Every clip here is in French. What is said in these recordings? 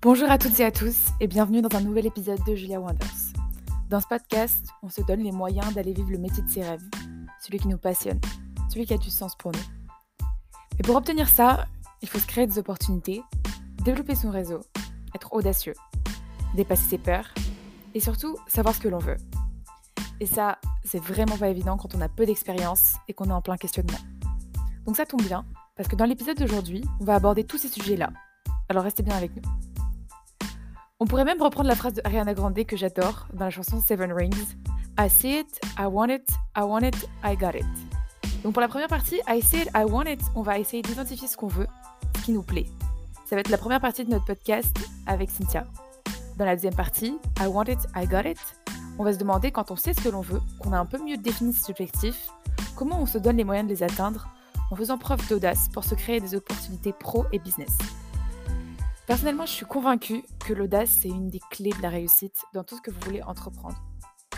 Bonjour à toutes et à tous et bienvenue dans un nouvel épisode de Julia Wonders. Dans ce podcast, on se donne les moyens d'aller vivre le métier de ses rêves, celui qui nous passionne, celui qui a du sens pour nous. Et pour obtenir ça, il faut se créer des opportunités, développer son réseau, être audacieux, dépasser ses peurs et surtout savoir ce que l'on veut. Et ça, c'est vraiment pas évident quand on a peu d'expérience et qu'on est en plein questionnement. Donc ça tombe bien, parce que dans l'épisode d'aujourd'hui, on va aborder tous ces sujets-là. Alors restez bien avec nous. On pourrait même reprendre la phrase de Ariana Grande que j'adore dans la chanson Seven Rings. I see it, I want it, I want it, I got it. Donc pour la première partie, I see it, I want it, on va essayer d'identifier ce qu'on veut, ce qui nous plaît. Ça va être la première partie de notre podcast avec Cynthia. Dans la deuxième partie, I want it, I got it, on va se demander quand on sait ce que l'on veut, qu'on a un peu mieux défini ses objectifs, comment on se donne les moyens de les atteindre en faisant preuve d'audace pour se créer des opportunités pro et business. Personnellement, je suis convaincue que l'audace, c'est une des clés de la réussite dans tout ce que vous voulez entreprendre.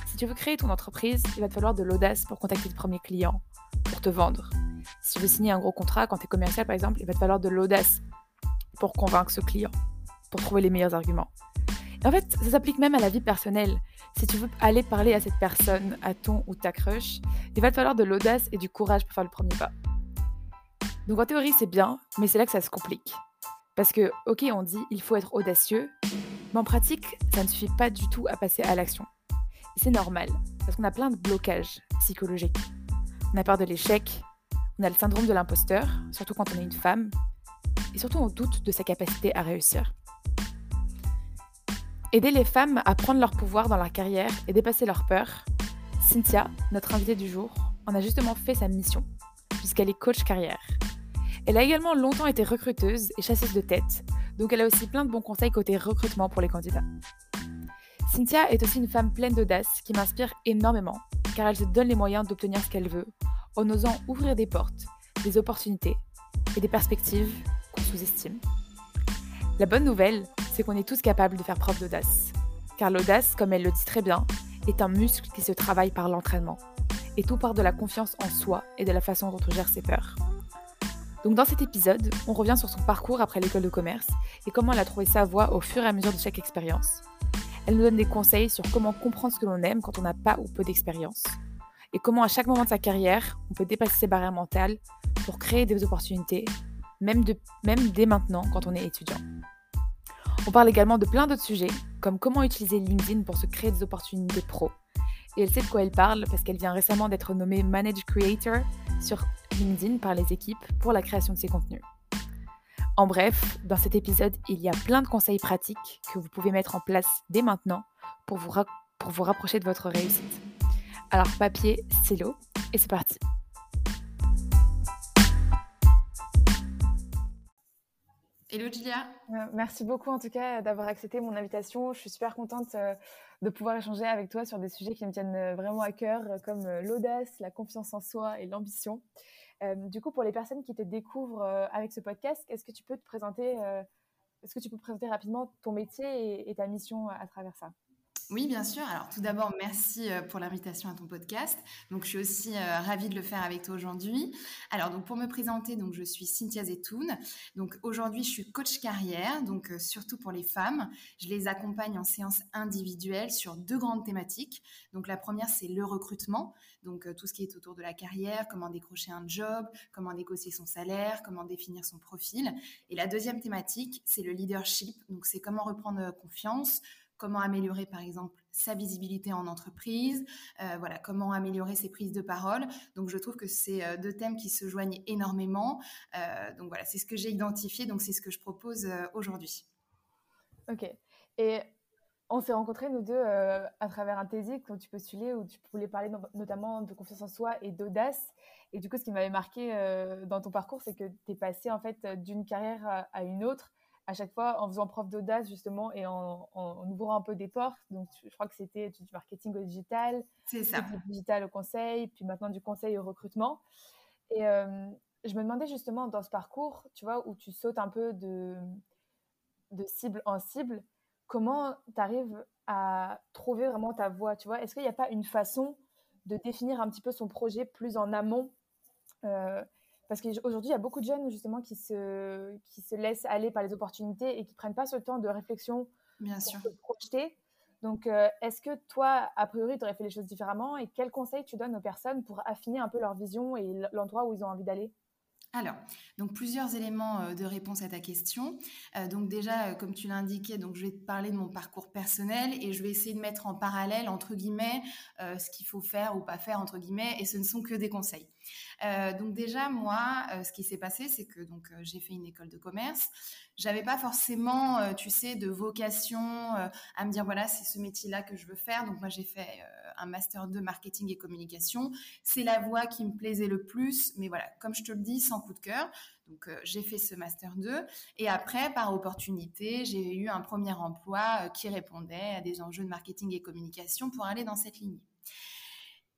Si tu veux créer ton entreprise, il va te falloir de l'audace pour contacter tes premiers clients, pour te vendre. Si tu veux signer un gros contrat, quand tu es commercial par exemple, il va te falloir de l'audace pour convaincre ce client, pour trouver les meilleurs arguments. Et en fait, ça s'applique même à la vie personnelle. Si tu veux aller parler à cette personne, à ton ou ta crush, il va te falloir de l'audace et du courage pour faire le premier pas. Donc en théorie, c'est bien, mais c'est là que ça se complique. Parce que, ok, on dit il faut être audacieux, mais en pratique, ça ne suffit pas du tout à passer à l'action. C'est normal, parce qu'on a plein de blocages psychologiques. On a peur de l'échec, on a le syndrome de l'imposteur, surtout quand on est une femme, et surtout on doute de sa capacité à réussir. Aider les femmes à prendre leur pouvoir dans leur carrière et dépasser leurs peurs, Cynthia, notre invitée du jour, en a justement fait sa mission, puisqu'elle est coach carrière. Elle a également longtemps été recruteuse et chasseuse de tête, donc elle a aussi plein de bons conseils côté recrutement pour les candidats. Cynthia est aussi une femme pleine d'audace qui m'inspire énormément, car elle se donne les moyens d'obtenir ce qu'elle veut, en osant ouvrir des portes, des opportunités et des perspectives qu'on sous-estime. La bonne nouvelle, c'est qu'on est tous capables de faire preuve d'audace. Car l'audace, comme elle le dit très bien, est un muscle qui se travaille par l'entraînement. Et tout part de la confiance en soi et de la façon dont on gère ses peurs. Donc dans cet épisode, on revient sur son parcours après l'école de commerce et comment elle a trouvé sa voie au fur et à mesure de chaque expérience. Elle nous donne des conseils sur comment comprendre ce que l'on aime quand on n'a pas ou peu d'expérience et comment à chaque moment de sa carrière, on peut dépasser ses barrières mentales pour créer des opportunités, même, dès maintenant quand on est étudiant. On parle également de plein d'autres sujets, comme comment utiliser LinkedIn pour se créer des opportunités pro. Et elle sait de quoi elle parle parce qu'elle vient récemment d'être nommée Manage Creator sur LinkedIn par les équipes pour la création de ses contenus. En bref, dans cet épisode, il y a plein de conseils pratiques que vous pouvez mettre en place dès maintenant pour vous, pour vous rapprocher de votre réussite. Alors papier, stylo, et c'est parti. Hello Julia. Euh, merci beaucoup en tout cas d'avoir accepté mon invitation. Je suis super contente euh, de pouvoir échanger avec toi sur des sujets qui me tiennent euh, vraiment à cœur, comme l'audace, la confiance en soi et l'ambition. du coup, pour les personnes qui te découvrent avec ce podcast, est-ce que tu peux te présenter, est-ce que tu peux présenter rapidement ton métier et ta mission à travers ça? Oui, bien sûr. Alors tout d'abord, merci euh, pour l'invitation à ton podcast. Donc je suis aussi euh, ravie de le faire avec toi aujourd'hui. Alors donc pour me présenter, donc je suis Cynthia Zetoun. Donc aujourd'hui, je suis coach carrière, donc euh, surtout pour les femmes. Je les accompagne en séance individuelle sur deux grandes thématiques. Donc la première, c'est le recrutement, donc tout ce qui est autour de la carrière, comment décrocher un job, comment négocier son salaire, comment définir son profil. Et la deuxième thématique, c'est le leadership. Donc c'est comment reprendre confiance comment améliorer par exemple sa visibilité en entreprise, euh, voilà, comment améliorer ses prises de parole. Donc je trouve que c'est euh, deux thèmes qui se joignent énormément. Euh, donc voilà, c'est ce que j'ai identifié, donc c'est ce que je propose aujourd'hui. Ok. Et on s'est rencontrés nous deux à travers un TEDx quand tu postulais où tu voulais parler notamment de confiance en soi et d'audace. Et du coup, ce qui m'avait marqué dans ton parcours, c'est que tu es passé en fait d'une carrière à une autre à chaque fois en faisant preuve d'audace justement et en, ouvrant un peu des portes. Donc, je crois que c'était du marketing au digital, c'est ça, du digital au conseil, puis maintenant du conseil au recrutement. Et euh, je me demandais justement dans ce parcours, tu vois, où tu sautes un peu de, de cible en cible, comment tu arrives à trouver vraiment ta voie, tu vois? Est-ce qu'il n'y a pas une façon de définir un petit peu son projet plus en amont euh, parce qu'aujourd'hui, il y a beaucoup de jeunes justement qui se, qui se laissent aller par les opportunités et qui prennent pas ce temps de réflexion Bien pour sûr. se projeter. Donc, euh, est-ce que toi, a priori, tu aurais fait les choses différemment et quels conseils tu donnes aux personnes pour affiner un peu leur vision et l'endroit où ils ont envie d'aller? Alors, donc plusieurs éléments euh, de réponse à ta question. Euh, donc déjà, euh, comme tu l'indiquais, donc je vais te parler de mon parcours personnel et je vais essayer de mettre en parallèle entre guillemets ce qu'il faut faire ou pas faire entre guillemets et ce ne sont que des conseils. donc déjà, moi, ce qui s'est passé, c'est que donc j'ai fait une école de commerce. J'avais pas forcément, tu sais, de vocation à me dire voilà, c'est ce métier-là que je veux faire. Donc moi, j'ai fait un master de marketing et communication. C'est la voie qui me plaisait le plus, mais voilà, comme je te le dis, sans coup de cœur. Donc euh, j'ai fait ce master 2 et après, par opportunité, j'ai eu un premier emploi euh, qui répondait à des enjeux de marketing et communication pour aller dans cette ligne.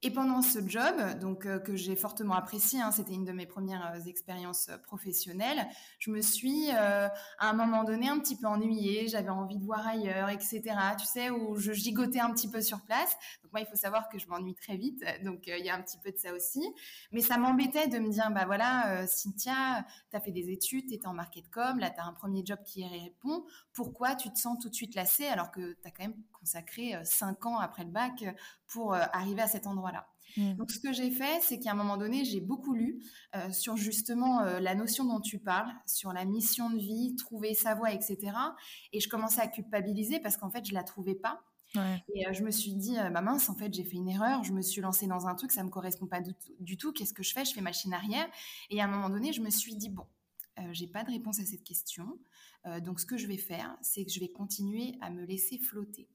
Et pendant ce job, donc euh, que j'ai fortement apprécié, hein, c'était une de mes premières euh, expériences euh, professionnelles, je me suis à un moment donné un petit peu ennuyée, j'avais envie de voir ailleurs, etc. Tu sais, où je gigotais un petit peu sur place. Donc moi, il faut savoir que je m'ennuie très vite, donc il y a un petit peu de ça aussi. Mais ça m'embêtait de me dire, bah voilà, Cynthia, tu as fait des études, tu étais en market com, là tu as un premier job qui répond. Pourquoi tu te sens tout de suite lassée alors que tu as quand même consacré cinq ans après le bac pour arriver à cet endroit Mmh. Donc, ce que j'ai fait, c'est qu'à un moment donné, j'ai beaucoup lu euh, sur justement euh, la notion dont tu parles, sur la mission de vie, trouver sa voie, etc. Et je commençais à culpabiliser parce qu'en fait, je la trouvais pas. Et euh, je me suis dit, bah mince, en fait, j'ai fait une erreur. Je me suis lancée dans un truc, ça me correspond pas du, tout. Qu'est-ce que je fais? Je fais machine arrière. Et à un moment donné, je me suis dit, bon, j'ai pas de réponse à cette question. donc, ce que je vais faire, c'est que je vais continuer à me laisser flotter.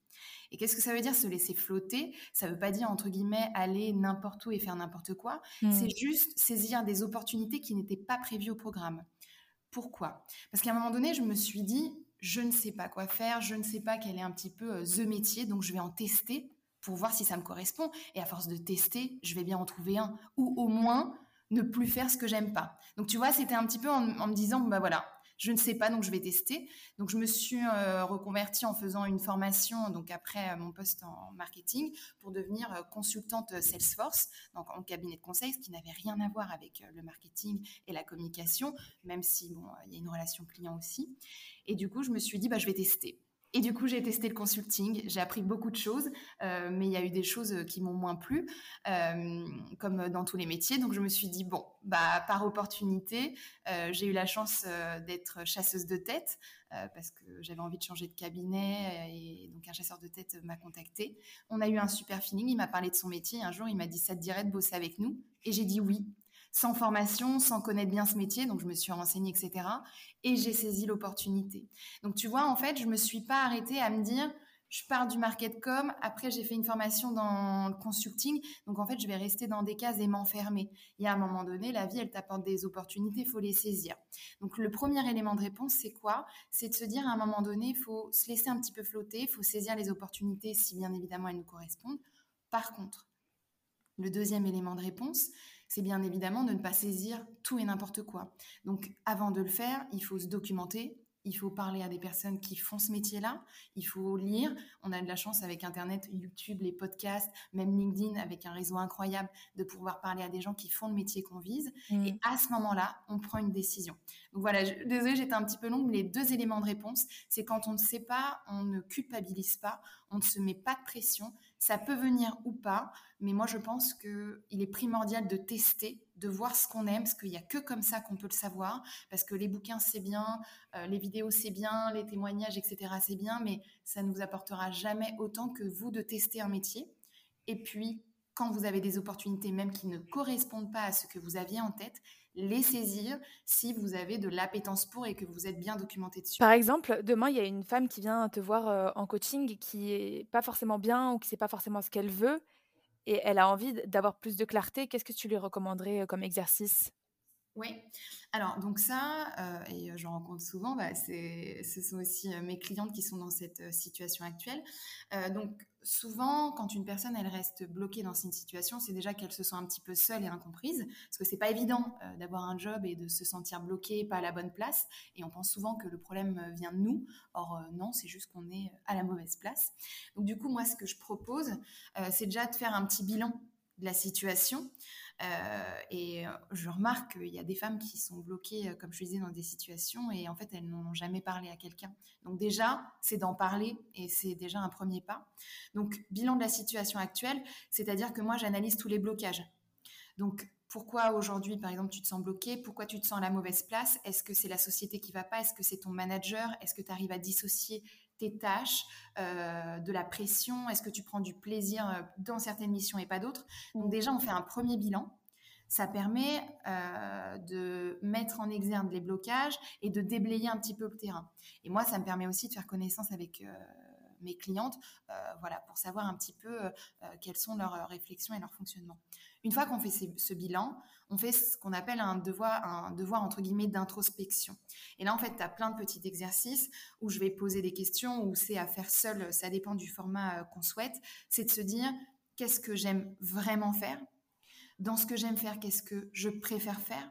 Et qu'est-ce que ça veut dire se laisser flotter? Ça ne veut pas dire, entre guillemets, aller n'importe où et faire n'importe quoi. Mmh. C'est juste saisir des opportunités qui n'étaient pas prévues au programme. Pourquoi? Parce qu'à un moment donné, je me suis dit, je ne sais pas quoi faire, je ne sais pas quel est un petit peu euh, the métier, donc je vais en tester pour voir si ça me correspond. Et à force de tester, je vais bien en trouver un. Ou au moins, ne plus faire ce que j'aime pas. Donc tu vois, c'était un petit peu en, me disant, bah voilà, je ne sais pas, donc je vais tester. Donc, je me suis euh, reconvertie en faisant une formation, donc après euh, mon poste en marketing, pour devenir euh, consultante Salesforce, donc en cabinet de conseil, ce qui n'avait rien à voir avec le marketing et la communication, même si, bon, il y a une relation client aussi. Et du coup, je me suis dit, bah, je vais tester. Et du coup, j'ai testé le consulting, j'ai appris beaucoup de choses, euh, mais il y a eu des choses euh, qui m'ont moins plu, euh, comme dans tous les métiers. Donc, je me suis dit, bon, bah, par opportunité, j'ai eu la chance d'être chasseuse de tête, parce que j'avais envie de changer de cabinet, et donc un chasseur de tête m'a contacté. On a eu un super feeling, il m'a parlé de son métier. Un jour, il m'a dit, ça te dirait de bosser avec nous? Et j'ai dit oui sans formation, sans connaître bien ce métier, donc je me suis renseignée, etc. Et j'ai saisi l'opportunité. Donc tu vois, en fait, je me suis pas arrêtée à me dire, je pars du market com, après j'ai fait une formation dans le consulting, donc en fait, je vais rester dans des cases et m'enfermer. Il y a un moment donné, la vie, elle t'apporte des opportunités, faut les saisir. Donc le premier élément de réponse, c'est quoi? C'est de se dire à un moment donné, faut se laisser un petit peu flotter, faut saisir les opportunités si bien évidemment elles nous correspondent. Par contre, le deuxième élément de réponse, c'est bien évidemment de ne pas saisir tout et n'importe quoi. Donc avant de le faire, il faut se documenter, il faut parler à des personnes qui font ce métier-là, il faut lire. On a de la chance avec Internet, YouTube, les podcasts, même LinkedIn, avec un réseau incroyable, de pouvoir parler à des gens qui font le métier qu'on vise. Mmh. Et à ce moment-là, on prend une décision. Donc voilà, désolée, j'étais un petit peu longue, mais les deux éléments de réponse, c'est quand on ne sait pas, on ne culpabilise pas, on ne se met pas de pression. Ça peut venir ou pas, mais moi je pense qu'il est primordial de tester, de voir ce qu'on aime, parce qu'il n'y a que comme ça qu'on peut le savoir, parce que les bouquins c'est bien, euh, les vidéos c'est bien, les témoignages, etc. c'est bien, mais ça ne vous apportera jamais autant que vous de tester un métier. Et puis, quand vous avez des opportunités même qui ne correspondent pas à ce que vous aviez en tête, les saisir si vous avez de l'appétence pour et que vous êtes bien documenté dessus. Par exemple, demain, il y a une femme qui vient te voir euh, en coaching qui est pas forcément bien ou qui sait pas forcément ce qu'elle veut et elle a envie d'avoir plus de clarté. Qu'est-ce que tu lui recommanderais euh, comme exercice? Oui. Alors, donc ça, euh, et j'en rencontre souvent, bah, ce sont aussi mes clientes qui sont dans cette situation actuelle. donc, souvent, quand une personne elle reste bloquée dans une situation, c'est déjà qu'elle se sent un petit peu seule et incomprise, parce que c'est pas évident euh, d'avoir un job et de se sentir bloqué, pas à la bonne place. Et on pense souvent que le problème euh, vient de nous. Or euh, non, c'est juste qu'on est à la mauvaise place. Donc du coup, moi, ce que je propose, c'est déjà de faire un petit bilan de la situation. Et je remarque qu'il y a des femmes qui sont bloquées, comme je disais, dans des situations et en fait, elles n'ont jamais parlé à quelqu'un. Donc déjà, c'est d'en parler et c'est déjà un premier pas. Donc, bilan de la situation actuelle, c'est-à-dire que moi, j'analyse tous les blocages. Donc, pourquoi aujourd'hui, par exemple, tu te sens bloqué Pourquoi tu te sens à la mauvaise place? Est-ce que c'est la société qui va pas? Est-ce que c'est ton manager? Est-ce que tu arrives à dissocier tes tâches euh, de la pression Est-ce que tu prends du plaisir euh, dans certaines missions et pas d'autres Donc déjà, on fait un premier bilan. Ça permet euh, de mettre en exergue les blocages et de déblayer un petit peu le terrain. Et moi, ça me permet aussi de faire connaissance avec mes clientes, voilà, pour savoir un petit peu quelles sont leurs réflexions et leur fonctionnement. Une fois qu'on fait ce bilan, on fait ce qu'on appelle un devoir, entre guillemets d'introspection. Et là, en fait, tu as plein de petits exercices où je vais poser des questions, où c'est à faire seul, ça dépend du format euh, qu'on souhaite. C'est de se dire qu'est-ce que j'aime vraiment faire? Dans ce que j'aime faire, qu'est-ce que je préfère faire?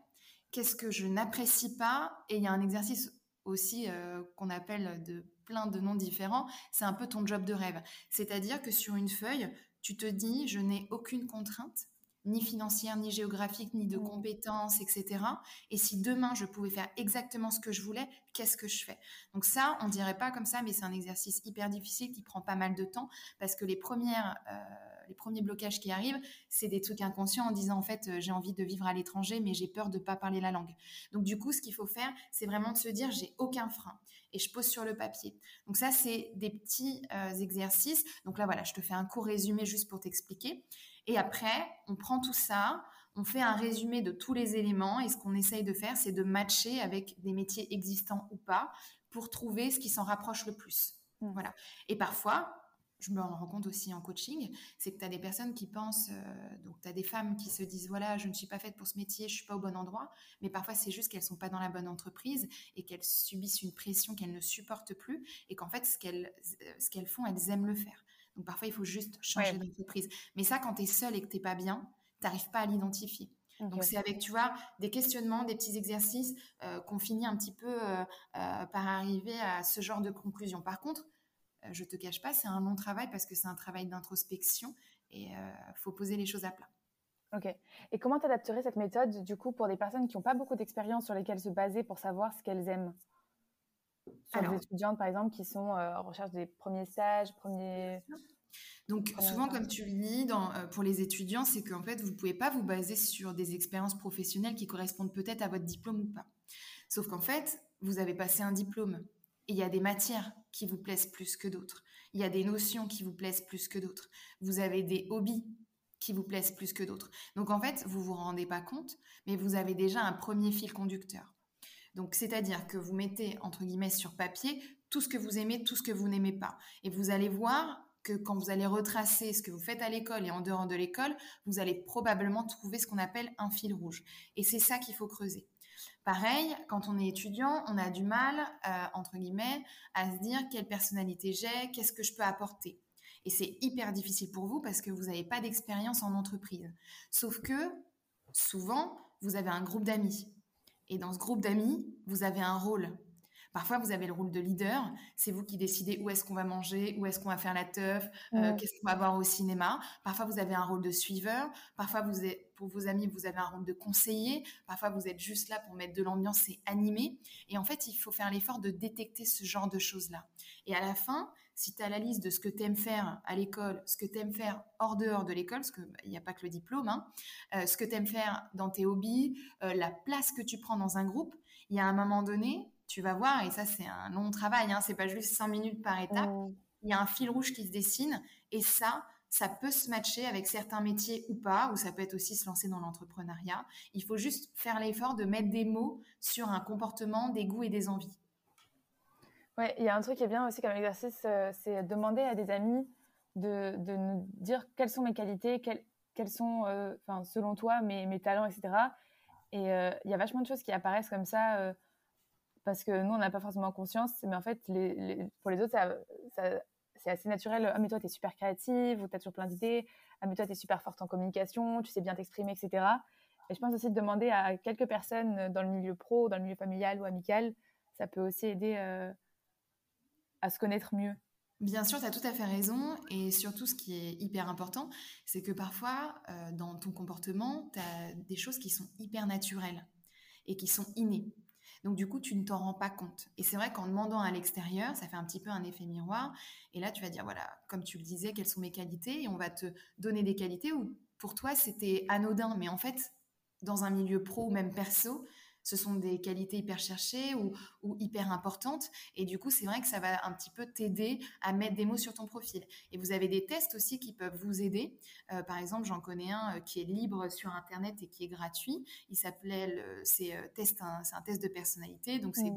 Qu'est-ce que je n'apprécie pas? Et il y a un exercice aussi qu'on appelle de plein de noms différents, c'est un peu ton job de rêve. C'est-à-dire que sur une feuille, tu te dis, je n'ai aucune contrainte, ni financière, ni géographique, ni de mmh. compétences, etc. Et si demain je pouvais faire exactement ce que je voulais, qu'est-ce que je fais? Donc ça, on dirait pas comme ça, mais c'est un exercice hyper difficile qui prend pas mal de temps parce que les premières euh, les premiers blocages qui arrivent, c'est des trucs inconscients en disant en fait euh, j'ai envie de vivre à l'étranger mais j'ai peur de pas parler la langue. Donc du coup ce qu'il faut faire c'est vraiment de se dire j'ai aucun frein et je pose sur le papier. Donc ça c'est des petits euh, exercices. Donc là voilà je te fais un court résumé juste pour t'expliquer. Et après on prend tout ça, on fait un résumé de tous les éléments et ce qu'on essaye de faire c'est de matcher avec des métiers existants ou pas pour trouver ce qui s'en rapproche le plus. Mmh. Voilà. Et parfois, je me rends compte aussi en coaching, c'est que tu as des personnes qui pensent, euh, donc tu as des femmes qui se disent, voilà, je ne suis pas faite pour ce métier, je suis pas au bon endroit, mais parfois c'est juste qu'elles sont pas dans la bonne entreprise et qu'elles subissent une pression qu'elles ne supportent plus et qu'en fait, ce qu'elles, euh, ce qu'elles font, elles aiment le faire. Donc parfois, il faut juste changer d'entreprise. Mais ça, quand tu es seule et que tu pas bien, tu n'arrives pas à l'identifier. Donc c'est avec, tu vois, des questionnements, des petits exercices euh, qu'on finit un petit peu par arriver à ce genre de conclusion. Par contre, euh, je te cache pas, c'est un long travail parce que c'est un travail d'introspection et il euh, faut poser les choses à plat. Ok. Et comment tu adapterais cette méthode du coup pour des personnes qui n'ont pas beaucoup d'expérience sur lesquelles se baser pour savoir ce qu'elles aiment? Sur des étudiantes par exemple qui sont euh, en recherche des premiers stages, premiers. Donc souvent, comme tu le dis, pour les étudiants, c'est qu'en fait, vous ne pouvez pas vous baser sur des expériences professionnelles qui correspondent peut-être à votre diplôme ou pas. Sauf qu'en fait, vous avez passé un diplôme il y a des matières qui vous plaisent plus que d'autres. Il y a des notions qui vous plaisent plus que d'autres. Vous avez des hobbies qui vous plaisent plus que d'autres. Donc en fait, vous vous rendez pas compte, mais vous avez déjà un premier fil conducteur. Donc c'est-à-dire que vous mettez entre guillemets sur papier tout ce que vous aimez, tout ce que vous n'aimez pas, et vous allez voir que quand vous allez retracer ce que vous faites à l'école et en dehors de l'école, vous allez probablement trouver ce qu'on appelle un fil rouge. Et c'est ça qu'il faut creuser. Pareil, quand on est étudiant, on a du mal, euh, entre guillemets, à se dire quelle personnalité j'ai, qu'est-ce que je peux apporter. Et c'est hyper difficile pour vous parce que vous n'avez pas d'expérience en entreprise. Sauf que, souvent, vous avez un groupe d'amis. Et dans ce groupe d'amis, vous avez un rôle. Parfois, vous avez le rôle de leader. C'est vous qui décidez où est-ce qu'on va manger, où est-ce qu'on va faire la teuf, euh, qu'est-ce qu'on va voir au cinéma. Parfois, vous avez un rôle de suiveur. Parfois, vous êtes, pour vos amis, vous avez un rôle de conseiller. Parfois, vous êtes juste là pour mettre de l'ambiance et animer. Et en fait, il faut faire l'effort de détecter ce genre de choses-là. Et à la fin, si tu as la liste de ce que tu aimes faire à l'école, ce que tu aimes faire hors dehors de l'école, parce qu'il n'y a pas que le diplôme, hein, euh, ce que tu aimes faire dans tes hobbies, euh, la place que tu prends dans un groupe, il y a un moment donné, tu vas voir, et ça c'est un long travail, hein, c'est pas juste cinq minutes par étape, mmh. il y a un fil rouge qui se dessine, et ça, ça peut se matcher avec certains métiers ou pas, ou ça peut être aussi se lancer dans l'entrepreneuriat. Il faut juste faire l'effort de mettre des mots sur un comportement, des goûts et des envies. Ouais, il y a un truc qui est bien aussi comme exercice, euh, c'est demander à des amis de, de, nous dire quelles sont mes qualités, quelles, quelles sont, euh, selon toi, mes, mes, talents, etc. Et euh, il y a vachement de choses qui apparaissent comme ça parce que nous, on n'a pas forcément conscience, mais en fait, pour les autres, c'est assez naturel. Ah, mais toi, tu es super créative, ou tu as toujours plein d'idées. Ah, mais toi, tu es super forte en communication, tu sais bien t'exprimer, etc. Et je pense aussi de demander à quelques personnes dans le milieu pro, dans le milieu familial ou amical, ça peut aussi aider euh, se connaître mieux. Bien sûr, tu as tout à fait raison. Et surtout, ce qui est hyper important, c'est que parfois, euh, dans ton comportement, tu as des choses qui sont hyper naturelles et qui sont innées. Donc, du coup, tu ne t'en rends pas compte. Et c'est vrai qu'en demandant à l'extérieur, ça fait un petit peu un effet miroir. Et là, tu vas dire, voilà, comme tu le disais, quelles sont mes qualités Et on va te donner des qualités où pour toi, c'était anodin. Mais en fait, dans un milieu pro ou même perso, ce sont des qualités hyper cherchées ou, hyper importantes. Et du coup, c'est vrai que ça va un petit peu t'aider à mettre des mots sur ton profil. Et vous avez des tests aussi qui peuvent vous aider. Euh, par exemple, j'en connais un euh, qui est libre sur Internet et qui est gratuit. Il s'appelait, c'est euh, test, c'est un test de personnalité. Donc, c'est mmh.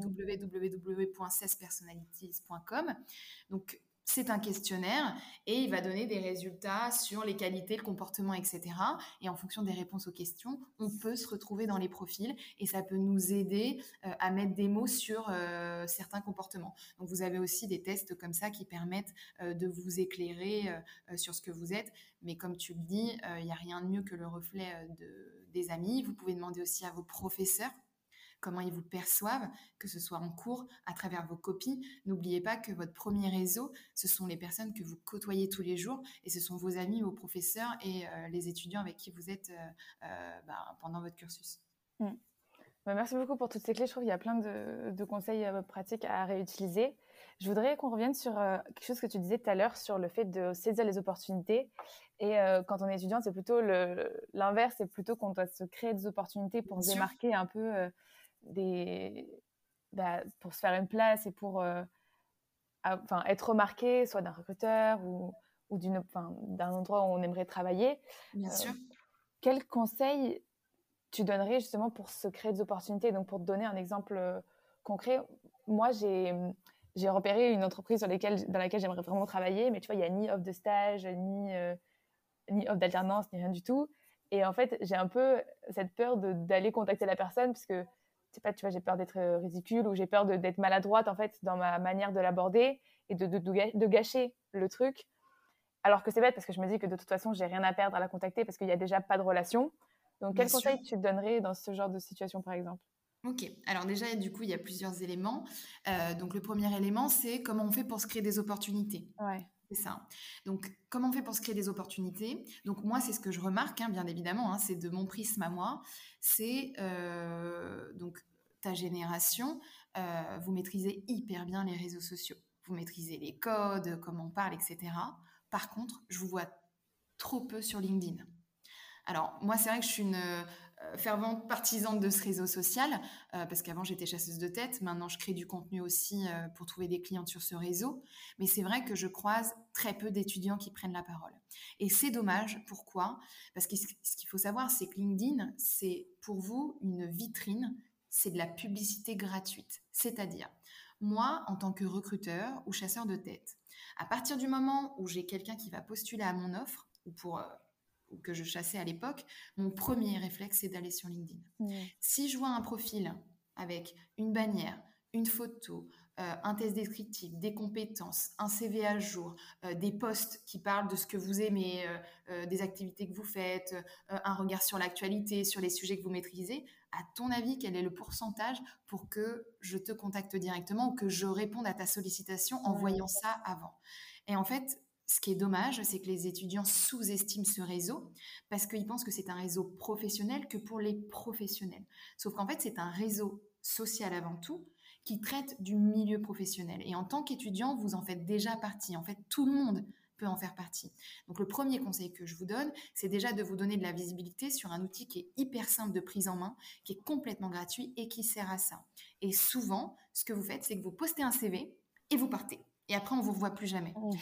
Donc, c'est un questionnaire et il va donner des résultats sur les qualités, le comportement, etc. Et en fonction des réponses aux questions, on peut se retrouver dans les profils et ça peut nous aider euh, à mettre des mots sur euh, certains comportements. Donc vous avez aussi des tests comme ça qui permettent euh, de vous éclairer sur ce que vous êtes. Mais comme tu le dis, il n'y a rien de mieux que le reflet des amis. Vous pouvez demander aussi à vos professeurs comment ils vous perçoivent, que ce soit en cours, à travers vos copies. N'oubliez pas que votre premier réseau, ce sont les personnes que vous côtoyez tous les jours et ce sont vos amis, vos professeurs et euh, les étudiants avec qui vous êtes euh, euh, bah, pendant votre cursus. Mmh. Bah, merci beaucoup pour toutes ces clés. Je trouve qu'il y a plein de, conseils pratiques à réutiliser. Je voudrais qu'on revienne sur quelque chose que tu disais tout à l'heure sur le fait de saisir les opportunités. Et quand on est étudiant, c'est plutôt l'inverse, c'est plutôt qu'on doit se créer des opportunités pour se démarquer un peu des, bah, pour se faire une place et pour euh, être remarqué, soit d'un recruteur ou, ou d'un endroit où on aimerait travailler. Bien euh, sûr. Quel conseil tu donnerais justement pour se créer des opportunités? Donc, pour te donner un exemple euh, concret, moi, j'ai j'ai repéré une entreprise dans laquelle j'aimerais vraiment travailler, mais tu vois, il n'y a ni offre de stage, ni, ni offre d'alternance, ni rien du tout. Et en fait, j'ai un peu cette peur d'aller contacter la personne, parce que c'est pas, tu vois, j'ai peur d'être euh, ridicule ou j'ai peur d'être maladroite en fait dans ma manière de l'aborder et de, de, de, gâcher le truc. Alors que c'est bête parce que je me dis que de toute façon, j'ai rien à perdre à la contacter parce qu'il n'y a déjà pas de relation. Donc, quel conseil tu donnerais dans ce genre de situation, par exemple? Ok, alors déjà, du coup, il y a plusieurs éléments. Euh, donc, le premier élément, c'est comment on fait pour se créer des opportunités. Ouais. C'est ça. Donc, comment on fait pour se créer des opportunités? Donc, moi, c'est ce que je remarque, hein, bien évidemment, hein, c'est de mon prisme à moi. C'est euh, donc ta génération, euh, vous maîtrisez hyper bien les réseaux sociaux. Vous maîtrisez les codes, comment on parle, etc. Par contre, je vous vois trop peu sur LinkedIn. Alors, moi, c'est vrai que je suis une fervente partisane de ce réseau social, euh, parce qu'avant j'étais chasseuse de tête, maintenant je crée du contenu aussi euh, pour trouver des clients sur ce réseau, mais c'est vrai que je croise très peu d'étudiants qui prennent la parole. Et c'est dommage, pourquoi? Parce que ce qu'il faut savoir, c'est que LinkedIn, c'est pour vous une vitrine, c'est de la publicité gratuite. C'est-à-dire, moi, en tant que recruteur ou chasseur de tête, à partir du moment où j'ai quelqu'un qui va postuler à mon offre, ou pour que je chassais à l'époque, mon premier réflexe, c'est d'aller sur LinkedIn. Si je vois un profil avec une bannière, une photo, euh, un test descriptif, des compétences, un CV à jour, euh, des posts qui parlent de ce que vous aimez, euh, des activités que vous faites, un regard sur l'actualité, sur les sujets que vous maîtrisez, à ton avis, quel est le pourcentage pour que je te contacte directement ou que je réponde à ta sollicitation en voyant ça avant? Et en fait, ce qui est dommage, c'est que les étudiants sous-estiment ce réseau parce qu'ils pensent que c'est un réseau professionnel que pour les professionnels. Sauf qu'en fait, c'est un réseau social avant tout qui traite du milieu professionnel. Et en tant qu'étudiant, vous en faites déjà partie. En fait, tout le monde peut en faire partie. Donc le premier conseil que je vous donne, c'est déjà de vous donner de la visibilité sur un outil qui est hyper simple de prise en main, qui est complètement gratuit et qui sert à ça. Et souvent, ce que vous faites, c'est que vous postez un CV et vous partez. Et après, on vous revoit plus jamais. Oh.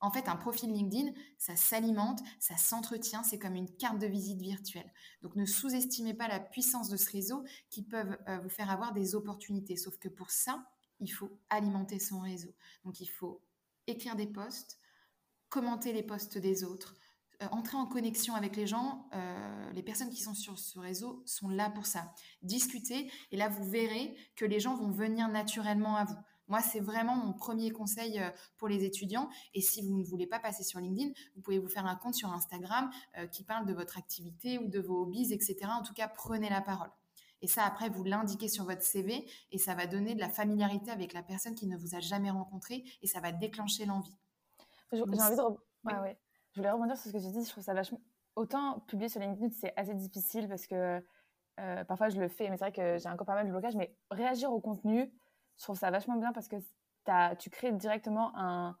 En fait, un profil LinkedIn, ça s'alimente, ça s'entretient, c'est comme une carte de visite virtuelle. Donc ne sous-estimez pas la puissance de ce réseau qui peuvent euh, vous faire avoir des opportunités. Sauf que pour ça, il faut alimenter son réseau. Donc il faut écrire des posts, commenter les posts des autres, euh, entrer en connexion avec les gens. Euh, les personnes qui sont sur ce réseau sont là pour ça. Discuter, et là vous verrez que les gens vont venir naturellement à vous. Moi, c'est vraiment mon premier conseil euh, pour les étudiants. Et si vous ne voulez pas passer sur LinkedIn, vous pouvez vous faire un compte sur Instagram euh, qui parle de votre activité ou de vos hobbies, etc. En tout cas, prenez la parole. Et ça, après, vous l'indiquez sur votre CV et ça va donner de la familiarité avec la personne qui ne vous a jamais rencontré et ça va déclencher l'envie. J'ai envie de. ouais. Je voulais rebondir sur ce que tu dis. Je trouve ça vachement. Autant publier sur LinkedIn, c'est assez difficile parce que euh, parfois je le fais, mais c'est vrai que j'ai encore pas mal de blocages. Mais réagir au contenu, je trouve ça vachement bien parce que as, tu crées directement un,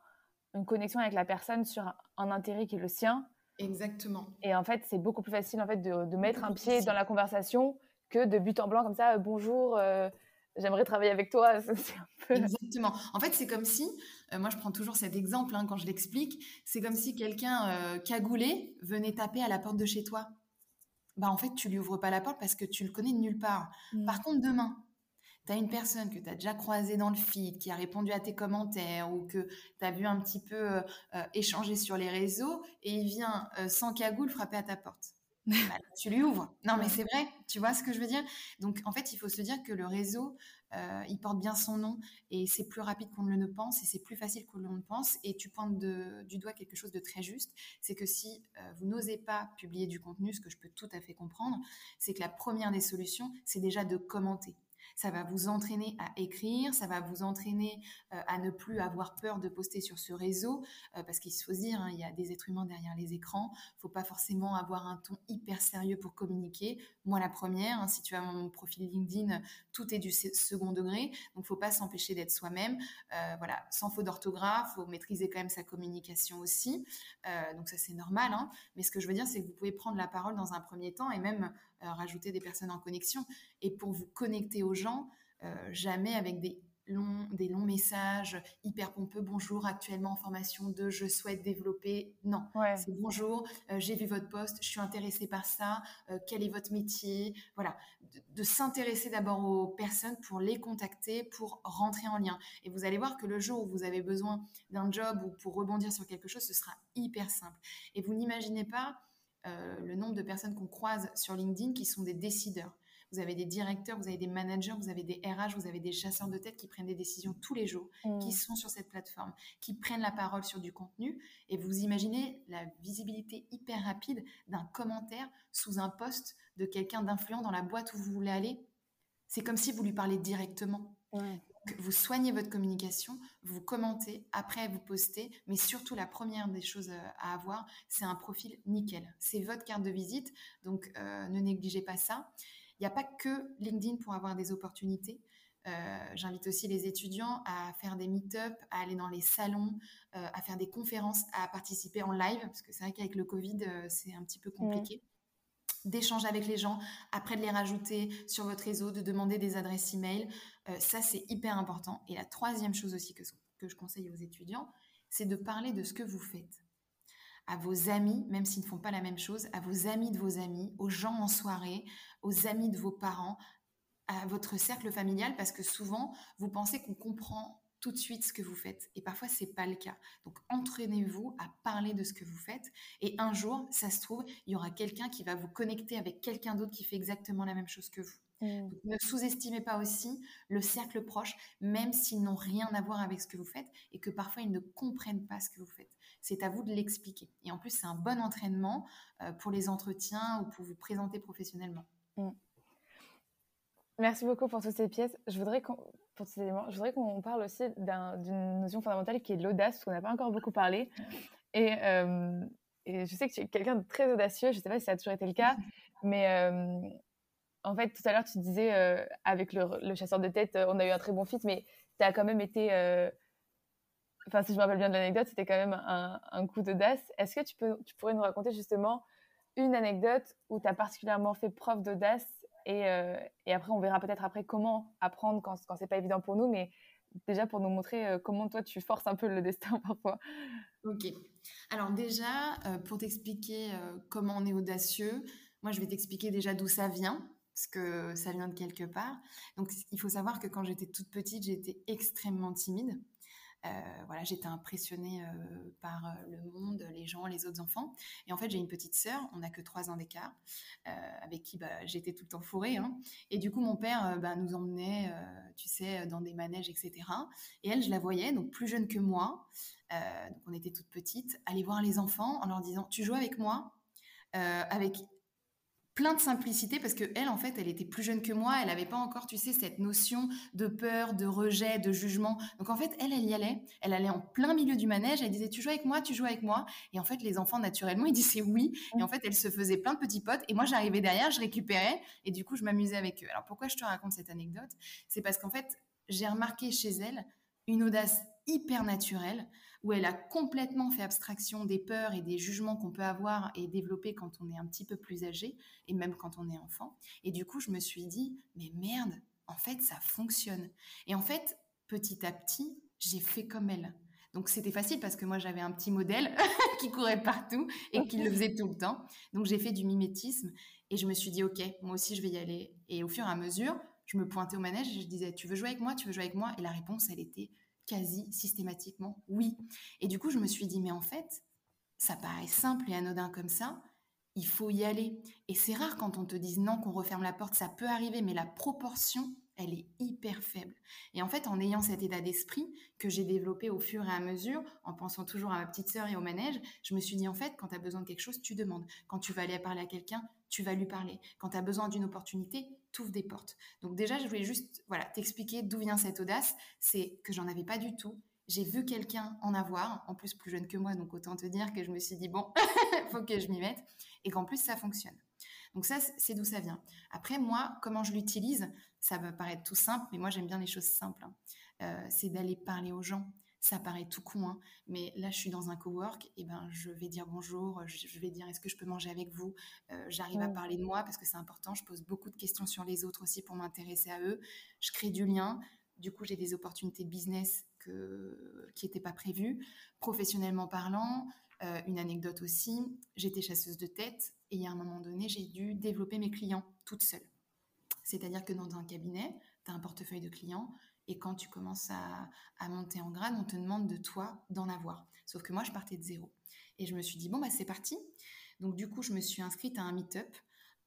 une connexion avec la personne sur un, intérêt qui est le sien. Exactement. Et en fait, c'est beaucoup plus facile en fait de, de mettre un pied dans la conversation que de but en blanc comme ça. bonjour. Euh, j'aimerais travailler avec toi. Exactement. En fait, c'est comme si, euh, moi je prends toujours cet exemple hein, quand je l'explique, c'est comme si quelqu'un euh, cagoulé venait taper à la porte de chez toi. Bah, en fait, tu lui ouvres pas la porte parce que tu le connais de nulle part. Mm. Par contre, demain, tu as une personne que tu as déjà croisée dans le feed, qui a répondu à tes commentaires ou que tu as vu un petit peu euh, échanger sur les réseaux et il vient sans cagoule frapper à ta porte. Bah, tu lui ouvres. Non, mais c'est vrai, tu vois ce que je veux dire? Donc, en fait, il faut se dire que le réseau, euh, il porte bien son nom et c'est plus rapide qu'on ne le pense et c'est plus facile qu'on ne le pense. Et tu pointes du doigt quelque chose de très juste, c'est que si euh, vous n'osez pas publier du contenu, ce que je peux tout à fait comprendre, c'est que la première des solutions, c'est déjà de commenter ça va vous entraîner à écrire, ça va vous entraîner euh, à ne plus avoir peur de poster sur ce réseau, euh, parce qu'il faut se dire, hein, il y a des êtres humains derrière les écrans, il faut pas forcément avoir un ton hyper sérieux pour communiquer. Moi, la première, hein, si tu as mon profil LinkedIn, tout est du second degré, donc faut pas s'empêcher d'être soi-même. Euh, voilà, sans faute d'orthographe, faut maîtriser quand même sa communication aussi. donc ça, c'est normal. Hein. Mais ce que je veux dire, c'est que vous pouvez prendre la parole dans un premier temps et même rajouter des personnes en connexion. Et pour vous connecter aux gens, euh, jamais avec des longs, des longs messages hyper pompeux. Bonjour, actuellement en formation de je souhaite développer. Non, c'est bonjour, euh, j'ai vu votre poste, je suis intéressée par ça, euh, quel est votre métier? Voilà, de, s'intéresser d'abord aux personnes pour les contacter, pour rentrer en lien. Et vous allez voir que le jour où vous avez besoin d'un job ou pour rebondir sur quelque chose, ce sera hyper simple. Et vous n'imaginez pas le nombre de personnes qu'on croise sur LinkedIn qui sont des décideurs vous avez des directeurs, vous avez des managers, vous avez des RH, vous avez des chasseurs de tête qui prennent des décisions tous les jours, mm. qui sont sur cette plateforme, qui prennent la parole sur du contenu. Et vous imaginez la visibilité hyper rapide d'un commentaire sous un poste de quelqu'un d'influent dans la boîte où vous voulez aller. C'est comme si vous lui parlez directement. Vous soignez votre communication, vous commentez, après vous postez, mais surtout la première des choses euh, à avoir, c'est un profil nickel. C'est votre carte de visite, donc euh, ne négligez pas ça. Il n'y a pas que LinkedIn pour avoir des opportunités. Euh, j'invite aussi les étudiants à faire des meet-up, à aller dans les salons, euh, à faire des conférences, à participer en live, parce que c'est vrai qu'avec le Covid, c'est un petit peu compliqué. D'échanger avec les gens, après de les rajouter sur votre réseau, de demander des adresses email. Ça, c'est hyper important. Et la troisième chose aussi que, que je conseille aux étudiants, c'est de parler de ce que vous faites à vos amis, même s'ils ne font pas la même chose, à vos amis de vos amis, aux gens en soirée, aux amis de vos parents, à votre cercle familial, parce que souvent, vous pensez qu'on comprend tout de suite ce que vous faites. Et parfois, c'est pas le cas. Donc, entraînez-vous à parler de ce que vous faites. Et un jour, ça se trouve, il y aura quelqu'un qui va vous connecter avec quelqu'un d'autre qui fait exactement la même chose que vous. Mmh. ne sous-estimez pas aussi le cercle proche, même s'ils n'ont rien à voir avec ce que vous faites et que parfois ils ne comprennent pas ce que vous faites c'est à vous de l'expliquer. Et en plus, c'est un bon entraînement euh, pour les entretiens ou pour vous présenter professionnellement. Mm. Merci beaucoup pour toutes ces pièces. Je voudrais qu'on, pour ces éléments, je voudrais qu'on parle aussi d'une notion fondamentale qui est l'audace, qu'on n'a pas encore beaucoup parlé. Et, euh, et, je sais que tu es quelqu'un de très audacieux. Je ne sais pas si ça a toujours été le cas, mais euh, en fait, tout à l'heure, tu disais avec le, le, chasseur de tête, on a eu un très bon fit, mais tu as quand même été enfin si je me rappelle bien de l'anecdote, c'était quand même un, coup d'audace. Est-ce que tu, peux, tu pourrais nous raconter justement une anecdote où tu as particulièrement fait preuve d'audace et, euh, et, après on verra peut-être après comment apprendre quand, quand c'est pas évident pour nous, mais déjà pour nous montrer euh, comment toi tu forces un peu le destin parfois. Ok. Alors déjà, euh, pour t'expliquer comment on est audacieux, moi je vais t'expliquer déjà d'où ça vient parce que ça vient de quelque part. Donc, il faut savoir que quand j'étais toute petite, j'étais extrêmement timide. Euh, voilà, j'étais impressionnée euh, par euh, le monde, les gens, les autres enfants. Et en fait, j'ai une petite sœur, on n'a que trois ans d'écart, avec qui bah, j'étais tout le temps fourrée. Hein. Et du coup, mon père bah, nous emmenait, tu sais, dans des manèges, etc. Et elle, je la voyais, donc plus jeune que moi, donc on était toutes petites, aller voir les enfants en leur disant, tu joues avec moi avec plein de simplicité parce que elle en fait elle était plus jeune que moi. Elle n'avait pas encore tu sais cette notion de peur de rejet de jugement. Donc en fait elle elle y allait. Elle allait en plein milieu du manège. Elle disait tu joues avec moi tu joues avec moi. Et en fait les enfants naturellement ils disaient oui. Et en fait elle se faisait plein de petits potes. Et moi j'arrivais derrière je récupérais. Et du coup je m'amusais avec eux. Alors pourquoi je te raconte cette anecdote? C'est parce qu'en fait j'ai remarqué chez elle une audace hyper naturelle où elle a complètement fait abstraction des peurs et des jugements qu'on peut avoir et développer quand on est un petit peu plus âgé et même quand on est enfant. Et du coup, je me suis dit, mais merde, en fait, ça fonctionne. Et en fait, petit à petit, j'ai fait comme elle. Donc c'était facile parce que moi j'avais un petit modèle qui courait partout et qui le faisait tout le temps. Donc j'ai fait du mimétisme et je me suis dit ok, moi aussi je vais y aller. Et au fur et à mesure, je me pointais au manège et je disais tu veux jouer avec moi, tu veux jouer avec moi? Et la réponse elle était quasi systématiquement oui. Et du coup, je me suis dit, mais en fait, ça paraît simple et anodin comme ça, il faut y aller. Et c'est rare quand on te dise non, qu'on referme la porte, ça peut arriver, mais la proportion elle est hyper faible. Et en fait, en ayant cet état d'esprit que j'ai développé au fur et à mesure, en pensant toujours à ma petite sœur et au manège, je me suis dit, en fait, quand tu as besoin de quelque chose, tu demandes. Quand tu vas aller parler à quelqu'un, tu vas lui parler. Quand tu as besoin d'une opportunité, tu ouvres des portes. Donc déjà, je voulais juste voilà, t'expliquer d'où vient cette audace. C'est que j'en avais pas du tout. J'ai vu quelqu'un en avoir, en plus plus jeune que moi, donc autant te dire que je me suis dit, bon, faut que je m'y mette, et qu'en plus, ça fonctionne. Donc ça, c'est d'où ça vient. Après, moi, comment je l'utilise, ça va paraître tout simple, mais moi, j'aime bien les choses simples. Hein. Euh, c'est d'aller parler aux gens. Ça paraît tout con, hein, mais là, je suis dans un cowork, et ben, je vais dire bonjour, je, vais dire est-ce que je peux manger avec vous? Euh, j'arrive à parler de moi parce que c'est important. Je pose beaucoup de questions sur les autres aussi pour m'intéresser à eux. Je crée du lien. Du coup, j'ai des opportunités de business que, qui n'étaient pas prévues. Professionnellement parlant, euh, une anecdote aussi, j'étais chasseuse de tête et à un moment donné, j'ai dû développer mes clients toute seule. C'est-à-dire que dans un cabinet, tu as un portefeuille de clients et quand tu commences à, monter en grade, on te demande de toi d'en avoir. Sauf que moi, je partais de zéro. Et je me suis dit, bon, bah, c'est parti. Donc, du coup, je me suis inscrite à un meet-up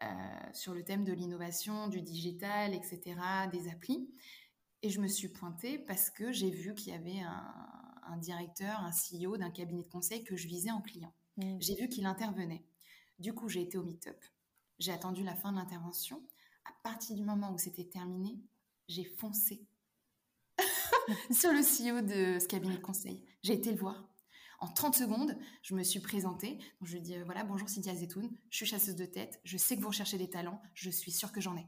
euh, sur le thème de l'innovation, du digital, etc., des applis. Et je me suis pointée parce que j'ai vu qu'il y avait un, un directeur, un CEO d'un cabinet de conseil que je visais en client. Mm. J'ai vu qu'il intervenait. Du coup, j'ai été au meet-up. J'ai attendu la fin de l'intervention. À partir du moment où c'était terminé, j'ai foncé sur le CEO de ce cabinet de conseil. J'ai été le voir. En 30 secondes, je me suis présentée. je lui ai dit euh, voilà, bonjour Cynthia Zetoun, je suis chasseuse de tête, je sais que vous recherchez des talents, je suis sûre que j'en ai.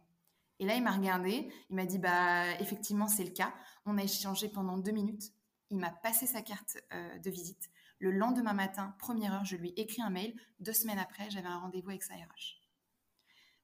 Et là, il m'a regardé, il m'a dit bah effectivement, c'est le cas. On a échangé pendant deux minutes il m'a passé sa carte euh, de visite. Le lendemain matin, première heure, je lui ai écrit un mail. Deux semaines après, j'avais un rendez-vous avec sa RH.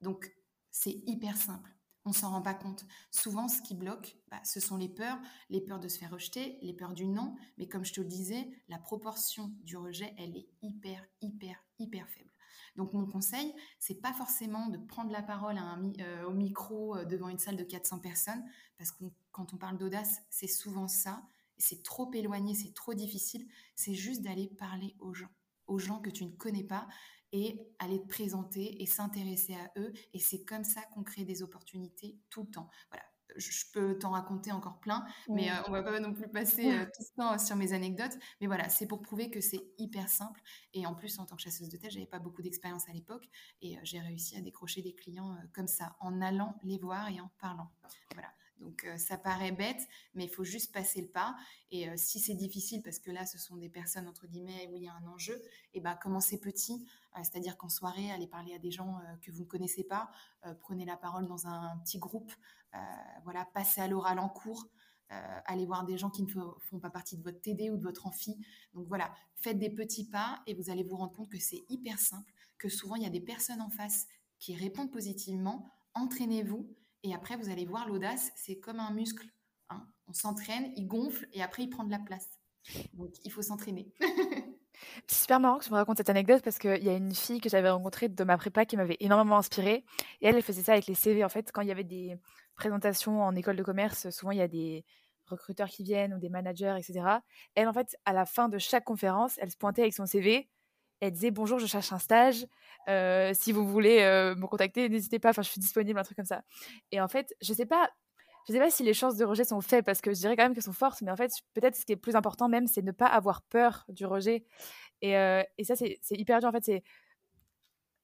Donc, c'est hyper simple. On s'en rend pas compte. Souvent, ce qui bloque, bah, ce sont les peurs, les peurs de se faire rejeter, les peurs du non. Mais comme je te le disais, la proportion du rejet, elle est hyper, hyper, hyper faible. Donc mon conseil, c'est pas forcément de prendre la parole euh, au micro euh, devant une salle de 400 personnes, parce que quand on parle d'audace, c'est souvent ça c'est trop éloigné, c'est trop difficile, c'est juste d'aller parler aux gens, aux gens que tu ne connais pas et aller te présenter et s'intéresser à eux. Et c'est comme ça qu'on crée des opportunités tout le temps. Voilà. Je peux t'en raconter encore plein, mais euh, on va pas non plus passer euh, tout ce temps sur mes anecdotes. Mais voilà, c'est pour prouver que c'est hyper simple. Et en plus, en tant que chasseuse de tête, j'avais pas beaucoup d'expérience à l'époque, et euh, j'ai réussi à décrocher des clients comme ça, en allant les voir et en parlant. Voilà. Donc euh, ça paraît bête, mais il faut juste passer le pas. Et euh, si c'est difficile, parce que là, ce sont des personnes, entre guillemets, où il y a un enjeu, et eh ben commencez petit, euh, c'est-à-dire qu'en soirée, allez parler à des gens que vous ne connaissez pas, prenez la parole dans un, petit groupe, voilà, passez à l'oral en cours. allez voir des gens qui ne font pas partie de votre TD ou de votre amphi. Donc voilà, faites des petits pas et vous allez vous rendre compte que c'est hyper simple, que souvent il y a des personnes en face qui répondent positivement. Entraînez-vous et après, vous allez voir, l'audace, c'est comme un muscle. Hein. On s'entraîne, il gonfle et après, il prend de la place. Donc, il faut s'entraîner. c'est super marrant que tu me racontes cette anecdote parce qu'il y a une fille que j'avais rencontrée de ma prépa qui m'avait énormément inspirée. Et elle, elle faisait ça avec les CV. En fait, quand il y avait des présentations en école de commerce, souvent, il y a des recruteurs qui viennent ou des managers, etc. Elle, en fait, à la fin de chaque conférence, elle se pointait avec son CV elle disait bonjour, je cherche un stage. Euh, si vous voulez euh, me contacter, n'hésitez pas. Enfin, je suis disponible, un truc comme ça. Et en fait, je sais pas, je sais pas si les chances de rejet sont faibles parce que je dirais quand même qu'elles sont fortes. Mais en fait, peut-être ce qui est plus important même, c'est ne pas avoir peur du rejet. Et, euh, et ça, c'est hyper dur. En fait, c'est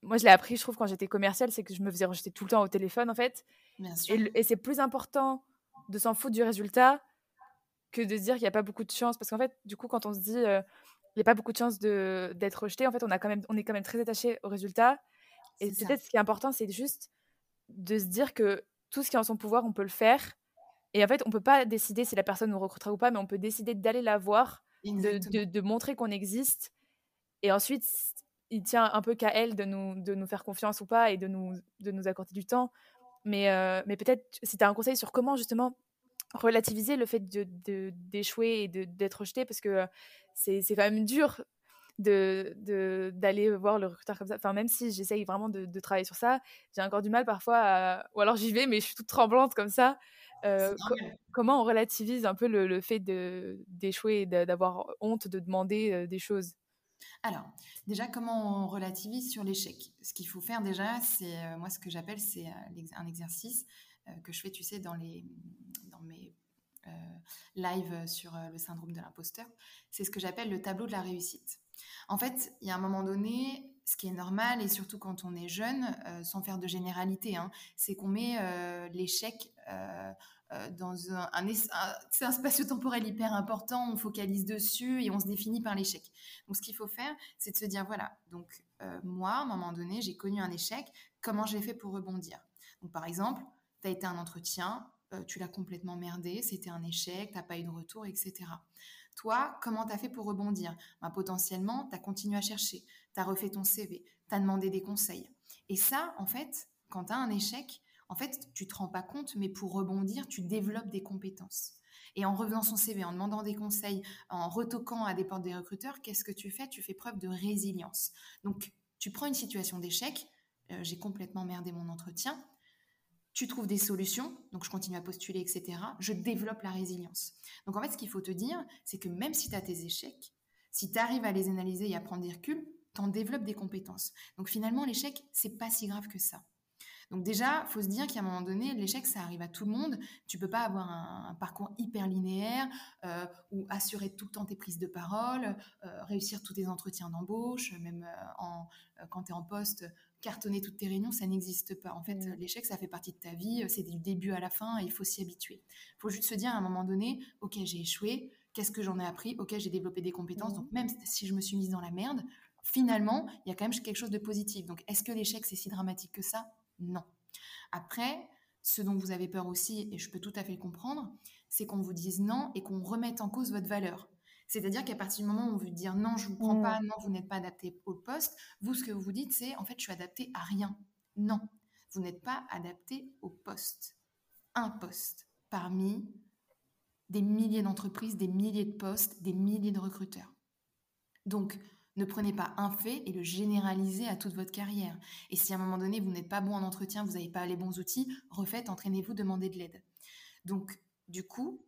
moi, je l'ai appris, je trouve, quand j'étais commerciale, c'est que je me faisais rejeter tout le temps au téléphone, en fait. Bien sûr. Et, et c'est plus important de s'en foutre du résultat que de se dire qu'il n'y a pas beaucoup de chance. Parce qu'en fait, du coup, quand on se dit euh, il n'y a pas beaucoup de chance d'être rejeté, en fait, on, a quand même, on est quand même très attaché au résultat. Et peut-être ce qui est important, c'est juste de se dire que tout ce qui est en son pouvoir, on peut le faire. Et en fait, on peut pas décider si la personne nous recrutera ou pas, mais on peut décider d'aller la voir, de, de, de, montrer qu'on existe. Et ensuite, il tient un peu qu'à elle de nous, de nous faire confiance ou pas et de nous, de nous accorder du temps. Mais, euh, mais peut-être, si tu as un conseil sur comment justement relativiser le fait d'échouer de, et d'être rejeté, parce que c'est quand même dur d'aller de, d'aller voir le recruteur comme ça. Enfin, même si j'essaye vraiment de, travailler sur ça, j'ai encore du mal parfois Ou alors j'y vais, mais je suis toute tremblante comme ça. Euh, comment on relativise un peu le, le fait d'échouer et d'avoir honte de demander euh, des choses? Alors, déjà, comment on relativise sur l'échec? Ce qu'il faut faire déjà, c'est, euh, moi, ce que j'appelle, c'est un exercice que je fais, tu sais, dans, les, dans mes lives sur le syndrome de l'imposteur. C'est ce que j'appelle le tableau de la réussite. En fait, il y a un moment donné, ce qui est normal, et surtout quand on est jeune, sans faire de généralité, hein, c'est qu'on met l'échec euh, dans un, spatio-temporel hyper important, on focalise dessus et on se définit par l'échec. Donc ce qu'il faut faire, c'est de se dire, voilà, donc euh, moi, à un moment donné, j'ai connu un échec, comment j'ai fait pour rebondir? Donc par exemple, tu été un entretien, euh, tu l'as complètement merdé, c'était un échec, tu n'as pas eu de retour, etc. Toi, comment tu as fait pour rebondir? Bah, Potentiellement, tu as continué à chercher, tu as refait ton CV, tu as demandé des conseils. Et ça, en fait, quand tu as un échec, en fait, tu te rends pas compte, mais pour rebondir, tu développes des compétences. Et en revenant son CV, en demandant des conseils, en retoquant à des portes des recruteurs, qu'est-ce que tu fais? Tu fais preuve de résilience. Donc, tu prends une situation d'échec, euh, j'ai complètement merdé mon entretien, tu trouves des solutions, donc je continue à postuler, etc. Je développe la résilience. Donc en fait, ce qu'il faut te dire, c'est que même si tu as tes échecs, si tu arrives à les analyser et à prendre des reculs, tu en développes des compétences. Donc finalement, l'échec, c'est pas si grave que ça. Donc déjà, faut se dire qu'à un moment donné, l'échec, ça arrive à tout le monde. Tu peux pas avoir un, parcours hyper linéaire euh, ou assurer tout le temps tes prises de parole, euh, réussir tous tes entretiens d'embauche, même euh, en, quand tu es en poste, cartonner toutes tes réunions, ça n'existe pas. En fait, mmh. l'échec, ça fait partie de ta vie, c'est du début à la fin et il faut s'y habituer. Il faut juste se dire à un moment donné, ok, j'ai échoué, qu'est-ce que j'en ai appris? Ok, j'ai développé des compétences, mmh. donc même si je me suis mise dans la merde, finalement, il y a quand même quelque chose de positif. Donc, est-ce que l'échec, c'est si dramatique que ça? Non. Après, ce dont vous avez peur aussi, et je peux tout à fait le comprendre, c'est qu'on vous dise non et qu'on remette en cause votre valeur. C'est-à-dire qu'à partir du moment où on veut dire non, je ne vous prends pas, mm. non, vous n'êtes pas adapté au poste, vous, ce que vous dites, c'est en fait, je suis adapté à rien. Non, vous n'êtes pas adapté au poste. Un poste parmi des milliers d'entreprises, des milliers de postes, des milliers de recruteurs. Donc, ne prenez pas un fait et le généralisez à toute votre carrière. Et si à un moment donné, vous n'êtes pas bon en entretien, vous n'avez pas les bons outils, refaites, entraînez-vous, demandez de l'aide. Donc, du coup,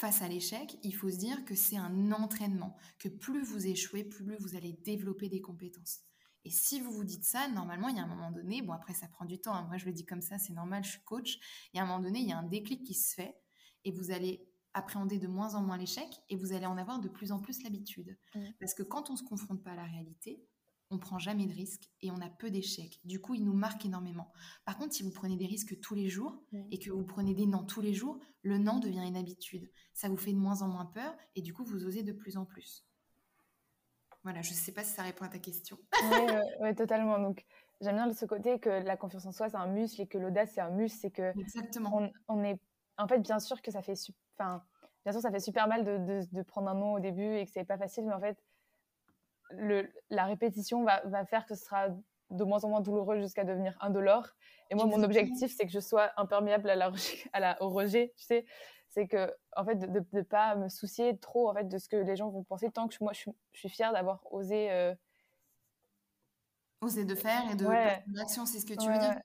face à l'échec, il faut se dire que c'est un entraînement, que plus vous échouez, plus vous allez développer des compétences. Et si vous vous dites ça, normalement, il y a un moment donné, bon après ça prend du temps, hein, moi je le dis comme ça, c'est normal, je suis coach, il y a un moment donné, il y a un déclic qui se fait et vous allez appréhender de moins en moins l'échec et vous allez en avoir de plus en plus l'habitude. Mm. Parce que quand on ne se confronte pas à la réalité, on prend jamais de risques et on a peu d'échecs. Du coup, il nous marque énormément. Par contre, si vous prenez des risques tous les jours et que vous prenez des non tous les jours, le non devient une habitude. Ça vous fait de moins en moins peur et du coup, vous osez de plus en plus. Voilà, je ne sais pas si ça répond à ta question. Oui, totalement. Donc, j'aime bien ce côté que la confiance en soi, c'est un muscle et que l'audace, c'est un muscle. C'est que Exactement. On, est... En fait, bien sûr que ça fait Enfin, bien sûr, ça fait super mal de, de, prendre un nom au début et que c'est pas facile, mais en fait, le, la répétition va, va, faire que ce sera de moins en moins douloureux jusqu'à devenir indolore. Et moi, mon objectif, c'est que je sois imperméable à la, à la, au rejet, tu sais. C'est que, en fait, de ne pas me soucier trop en fait, de ce que les gens vont penser, tant que moi, je, je suis fière d'avoir osé. Euh... Oser de faire et de ouais. l'action, c'est ce que tu veux dire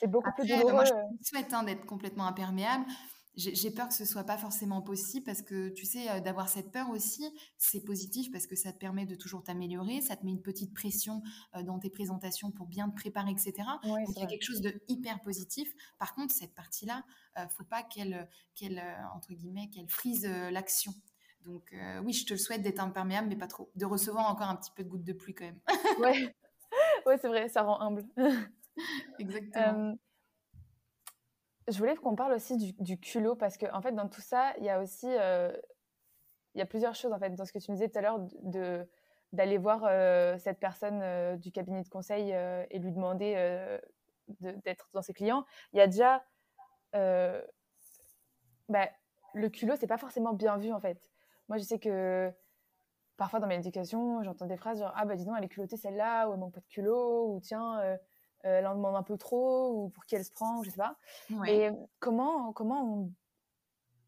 c'est beaucoup plus douloureux. Moi, je souhaite hein, d'être complètement imperméable j'ai peur que ce soit pas forcément possible parce que tu sais euh, d'avoir cette peur aussi c'est positif parce que ça te permet de toujours t'améliorer ça te met une petite pression euh, dans tes présentations pour bien te préparer etc donc il y a quelque chose de hyper positif. Par contre cette partie là euh, faut pas qu'elle qu'elle entre guillemets qu'elle frise l'action. Donc oui je te le souhaite d'être imperméable mais pas trop. De recevoir encore un petit peu de goutte de pluie quand même. Ouais. Ouais, c'est vrai, ça rend humble. Exactement. Je voulais qu'on parle aussi du, culot parce qu'en en fait, dans tout ça, il y a aussi il y a plusieurs choses en fait dans ce que tu me disais tout à l'heure de d'aller voir cette personne du cabinet de conseil et lui demander d'être dans ses clients. Il y a déjà bah, le culot, c'est pas forcément bien vu en fait. Moi, je sais que parfois dans mes éducation, j'entends des phrases genre ah bah dis donc elle est culottée celle-là ou elle manque pas de culot ou tiens euh, euh, elle en demande un peu trop ou pour qui elle se prend, je sais pas. Et comment comment on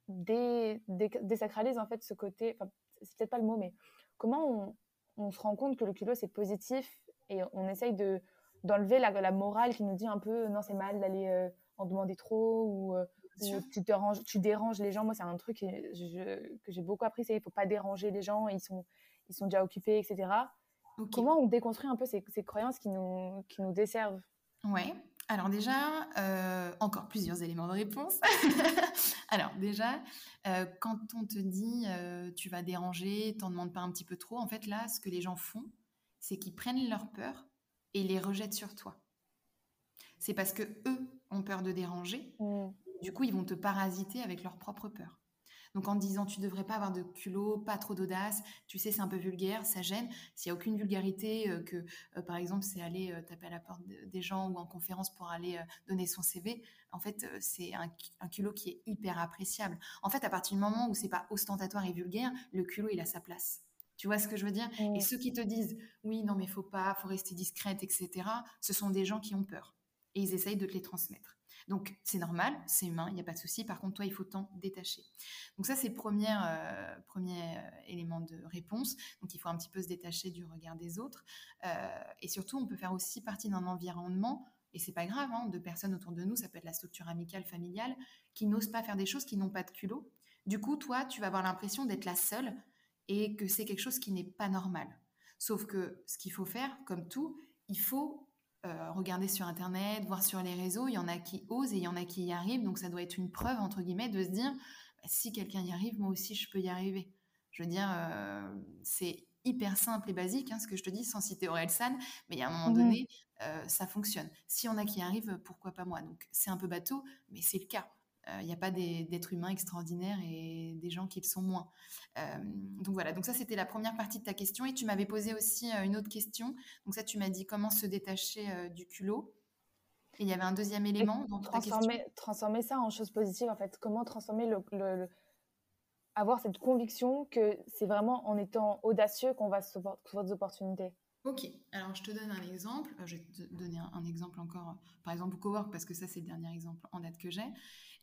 désacralise en fait ce côté, enfin c'est peut-être pas le mot, mais comment on, on se rend compte que le culot c'est positif et on essaye de d'enlever la, la, morale qui nous dit un peu non c'est mal d'aller euh, en demander trop ou tu, déranges, tu déranges les gens. Moi, c'est un truc que, j'ai beaucoup appris, c'est qu'il ne faut pas déranger les gens, ils sont, ils sont déjà occupés, etc. Comment on déconstruit un peu ces, ces, croyances qui nous, qui nous desservent? Ouais. Alors déjà, euh, encore plusieurs éléments de réponse. Alors déjà, euh, quand on te dit euh, tu vas déranger, t'en demandes pas un petit peu trop, en fait là, ce que les gens font, c'est qu'ils prennent leur peur et les rejettent sur toi. C'est parce que eux ont peur de déranger mmh. Du coup, ils vont te parasiter avec leur propre peur. Donc en disant tu devrais pas avoir de culot, pas trop d'audace, tu sais c'est un peu vulgaire, ça gêne. S'il y a aucune vulgarité, euh, que euh, par exemple c'est aller euh, taper à la porte des gens ou en conférence pour aller donner son CV, en fait c'est un, culot qui est hyper appréciable. En fait à partir du moment où c'est pas ostentatoire et vulgaire, le culot il a sa place. Tu vois ce que je veux dire? Et ceux qui te disent oui non mais faut pas, faut rester discrète, etc. Ce sont des gens qui ont peur et ils essayent de te les transmettre. Donc c'est normal, c'est humain, il n'y a pas de souci. Par contre, toi, il faut t'en détacher. Donc ça, c'est le premier, euh, euh, élément de réponse. Donc il faut un petit peu se détacher du regard des autres. Euh, et surtout, on peut faire aussi partie d'un environnement et c'est pas grave, hein, de personnes autour de nous, ça peut être la structure amicale, familiale, qui n'osent pas faire des choses, qui n'ont pas de culot. Du coup, toi, tu vas avoir l'impression d'être la seule et que c'est quelque chose qui n'est pas normal. Sauf que ce qu'il faut faire, comme tout, il faut euh, regarder sur Internet, voir sur les réseaux, il y en a qui osent et il y en a qui y arrivent. Donc ça doit être une preuve, entre guillemets, de se dire, bah, si quelqu'un y arrive, moi aussi, je peux y arriver. Je veux dire, euh, c'est hyper simple et basique, hein, ce que je te dis, sans citer San, mais à un moment donné, euh, ça fonctionne. Si y en a qui arrivent, pourquoi pas moi? Donc c'est un peu bateau, mais c'est le cas. Il n'y a pas d'êtres humains extraordinaires et des gens qui le sont moins. donc voilà, donc ça c'était la première partie de ta question. Et tu m'avais posé aussi une autre question. Donc ça, tu m'as dit comment se détacher du culot. Et il y avait un deuxième élément dans transformer, transformer ça en chose positive, en fait. Comment transformer le, avoir cette conviction que c'est vraiment en étant audacieux qu'on va se trouver des opportunités. Ok, alors je te donne un exemple. Je vais te donner un, exemple encore, par exemple au cowork, parce que ça c'est le dernier exemple en date que j'ai.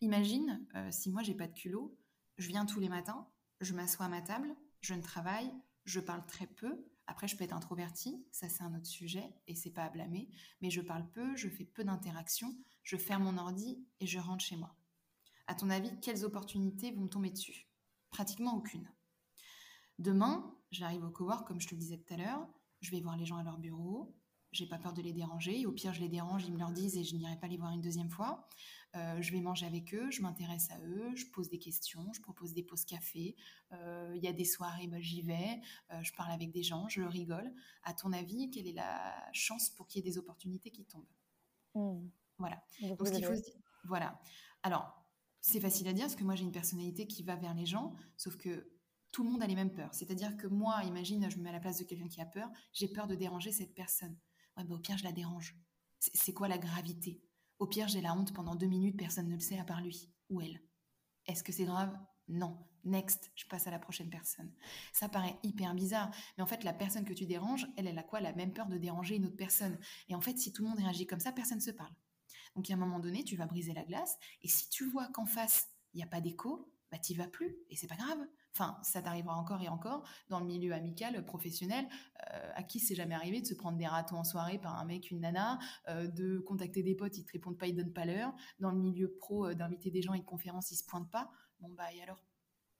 Imagine euh, si moi j'ai pas de culot, je viens tous les matins, je m'assois à ma table, je ne travaille, je parle très peu. Après, je peux être introvertie, ça c'est un autre sujet et c'est pas à blâmer, mais je parle peu, je fais peu d'interactions, je ferme mon ordi et je rentre chez moi. À ton avis, quelles opportunités vont me tomber dessus? Pratiquement aucune. Demain, j'arrive au cowork, comme je te le disais tout à l'heure, je vais voir les gens à leur bureau, j'ai pas peur de les déranger. Au pire, je les dérange, ils me leur disent et je n'irai pas les voir une deuxième fois. Euh, je vais manger avec eux, je m'intéresse à eux, je pose des questions, je propose des pauses café. Euh, il y a des soirées, bah, j'y vais, euh, je parle avec des gens, je rigole. À ton avis, quelle est la chance pour qu'il y ait des opportunités qui tombent? Mmh. Voilà. Donc, ce qu'il faut se dire, voilà. Alors, c'est facile à dire parce que moi j'ai une personnalité qui va vers les gens, sauf que tout le monde a les mêmes peurs. C'est-à-dire que moi, imagine, je me mets à la place de quelqu'un qui a peur, j'ai peur de déranger cette personne. Ouais, bah, au pire, je la dérange. C'est quoi la gravité? Au pire, j'ai la honte pendant deux minutes, personne ne le sait à part lui ou elle. Est-ce que c'est grave? Non. Next, je passe à la prochaine personne. Ça paraît hyper bizarre, mais en fait, la personne que tu déranges, elle, elle a quoi? La même peur de déranger une autre personne. Et en fait, si tout le monde réagit comme ça, personne ne se parle. Donc, à un moment donné, tu vas briser la glace, et si tu vois qu'en face, il n'y a pas d'écho, bah, tu vas plus, et c'est pas grave. Enfin, ça t'arrivera encore et encore dans le milieu amical, professionnel. Euh, à qui c'est jamais arrivé de se prendre des ratons en soirée par un mec, une nana, euh, de contacter des potes, ils te répondent pas, ils donnent pas l'heure. Dans le milieu pro, euh, d'inviter des gens à une conférence, ils se pointent pas. Bon bah et alors?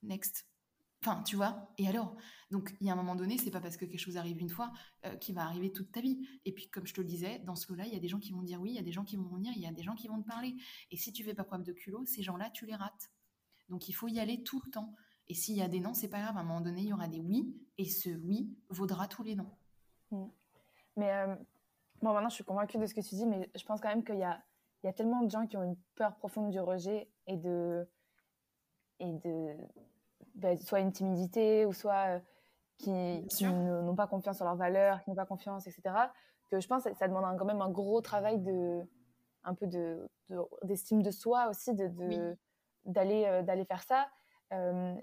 Next. Enfin, tu vois, et alors? Donc, il y a un moment donné, c'est pas parce que quelque chose arrive une fois qu'il va arriver toute ta vie. Et puis, comme je te le disais, dans ce lot-là, il y a des gens qui vont dire oui, il y a des gens qui vont venir, il y a des gens qui vont te parler. Et si tu fais pas preuve de culot, ces gens-là, tu les rates. Donc, il faut y aller tout le temps. Et s'il y a des non, c'est pas grave. À un moment donné, il y aura des oui, et ce oui vaudra tous les noms. Mm. Mais euh, Bon, maintenant, je suis convaincue de ce que tu dis, mais je pense quand même qu'il y a, il y a tellement de gens qui ont une peur profonde du rejet et de. Et de bah, soit une timidité, ou soit euh, qui, n'ont pas confiance en leurs valeurs, qui n'ont pas confiance, etc. Que je pense que ça demande quand même un gros travail de. un peu d'estime de, de, soi aussi, de, d'aller, euh, d'aller faire ça. Euh,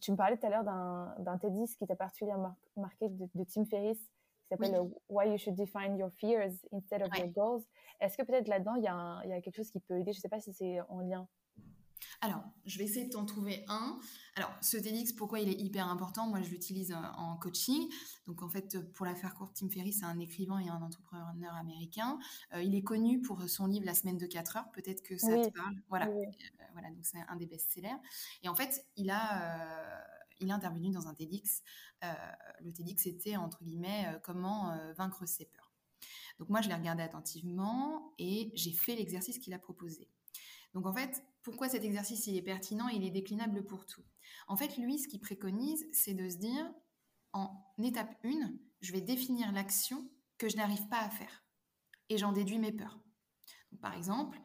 tu me parlais tout à l'heure d'un TEDx qui t'a particulièrement marqué de, Tim Ferriss qui s'appelle euh, Why You Should Define Your Fears Instead of Your Goals. Est-ce que peut-être là-dedans, il y, y, a quelque chose qui peut aider? Je ne sais pas si c'est en lien. Alors, je vais essayer de t'en trouver un. Alors, ce TEDx, pourquoi il est hyper important? Moi, je l'utilise euh, en coaching. Donc, en fait, pour la faire courte, Tim Ferriss, c'est un écrivain et un entrepreneur américain. Euh, il est connu pour son livre La semaine de 4 heures. Peut-être que ça te parle. Voilà. voilà, donc c'est un des best-sellers. Et en fait, il a il est intervenu dans un TEDx. Euh, le TEDx c'était entre guillemets euh, comment euh, vaincre ses peurs. Donc moi je l'ai regardé attentivement et j'ai fait l'exercice qu'il a proposé. Donc en fait, pourquoi cet exercice il est pertinent et il est déclinable pour tout? En fait, lui ce qu'il préconise, c'est de se dire en étape 1, je vais définir l'action que je n'arrive pas à faire et j'en déduis mes peurs. par exemple,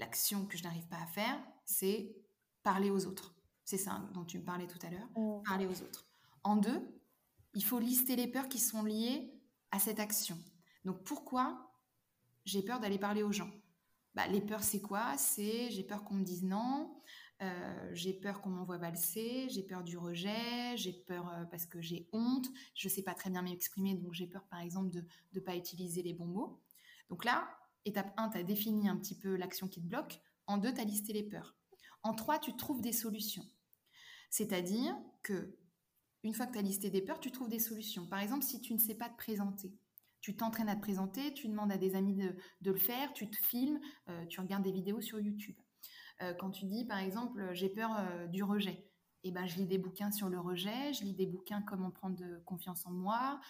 l'action que je n'arrive pas à faire, c'est parler aux autres. C'est ça dont tu me parlais tout à l'heure. Mm. Parler aux autres. En deux, il faut lister les peurs qui sont liées à cette action. Donc pourquoi j'ai peur d'aller parler aux gens? Bah, Les peurs, c'est quoi? C'est j'ai peur qu'on me dise non, euh, j'ai peur qu'on m'envoie valser, j'ai peur du rejet, j'ai peur euh, parce que j'ai honte, je ne sais pas très bien m'exprimer, donc j'ai peur par exemple de ne pas utiliser les bons mots. Donc là, étape 1, tu as défini un petit peu l'action qui te bloque. En deux, tu as listé les peurs. En trois, tu trouves des solutions. C'est-à-dire que une fois que tu as listé des peurs, tu trouves des solutions. Par exemple, si tu ne sais pas te présenter, tu t'entraînes à te présenter, tu demandes à des amis de, le faire, tu te filmes, euh, tu regardes des vidéos sur YouTube. Euh, quand tu dis, par exemple, j'ai peur euh, du rejet, eh ben, je lis des bouquins sur le rejet, je lis des bouquins comment prendre de confiance en moi.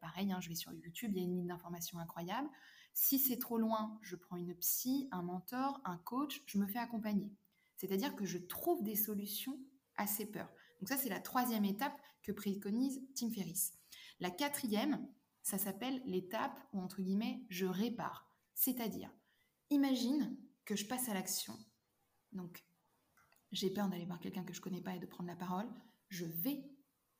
pareil, hein, je vais sur YouTube, il y a une ligne d'informations incroyable. Si c'est trop loin, je prends une psy, un mentor, un coach, je me fais accompagner. C'est-à-dire que je trouve des solutions à ses peurs. Donc ça, c'est la troisième étape que préconise Tim Ferriss. La quatrième, ça s'appelle l'étape où, entre guillemets, je répare. C'est-à-dire, imagine que je passe à l'action. Donc, j'ai peur d'aller voir quelqu'un que je connais pas et de prendre la parole. Je vais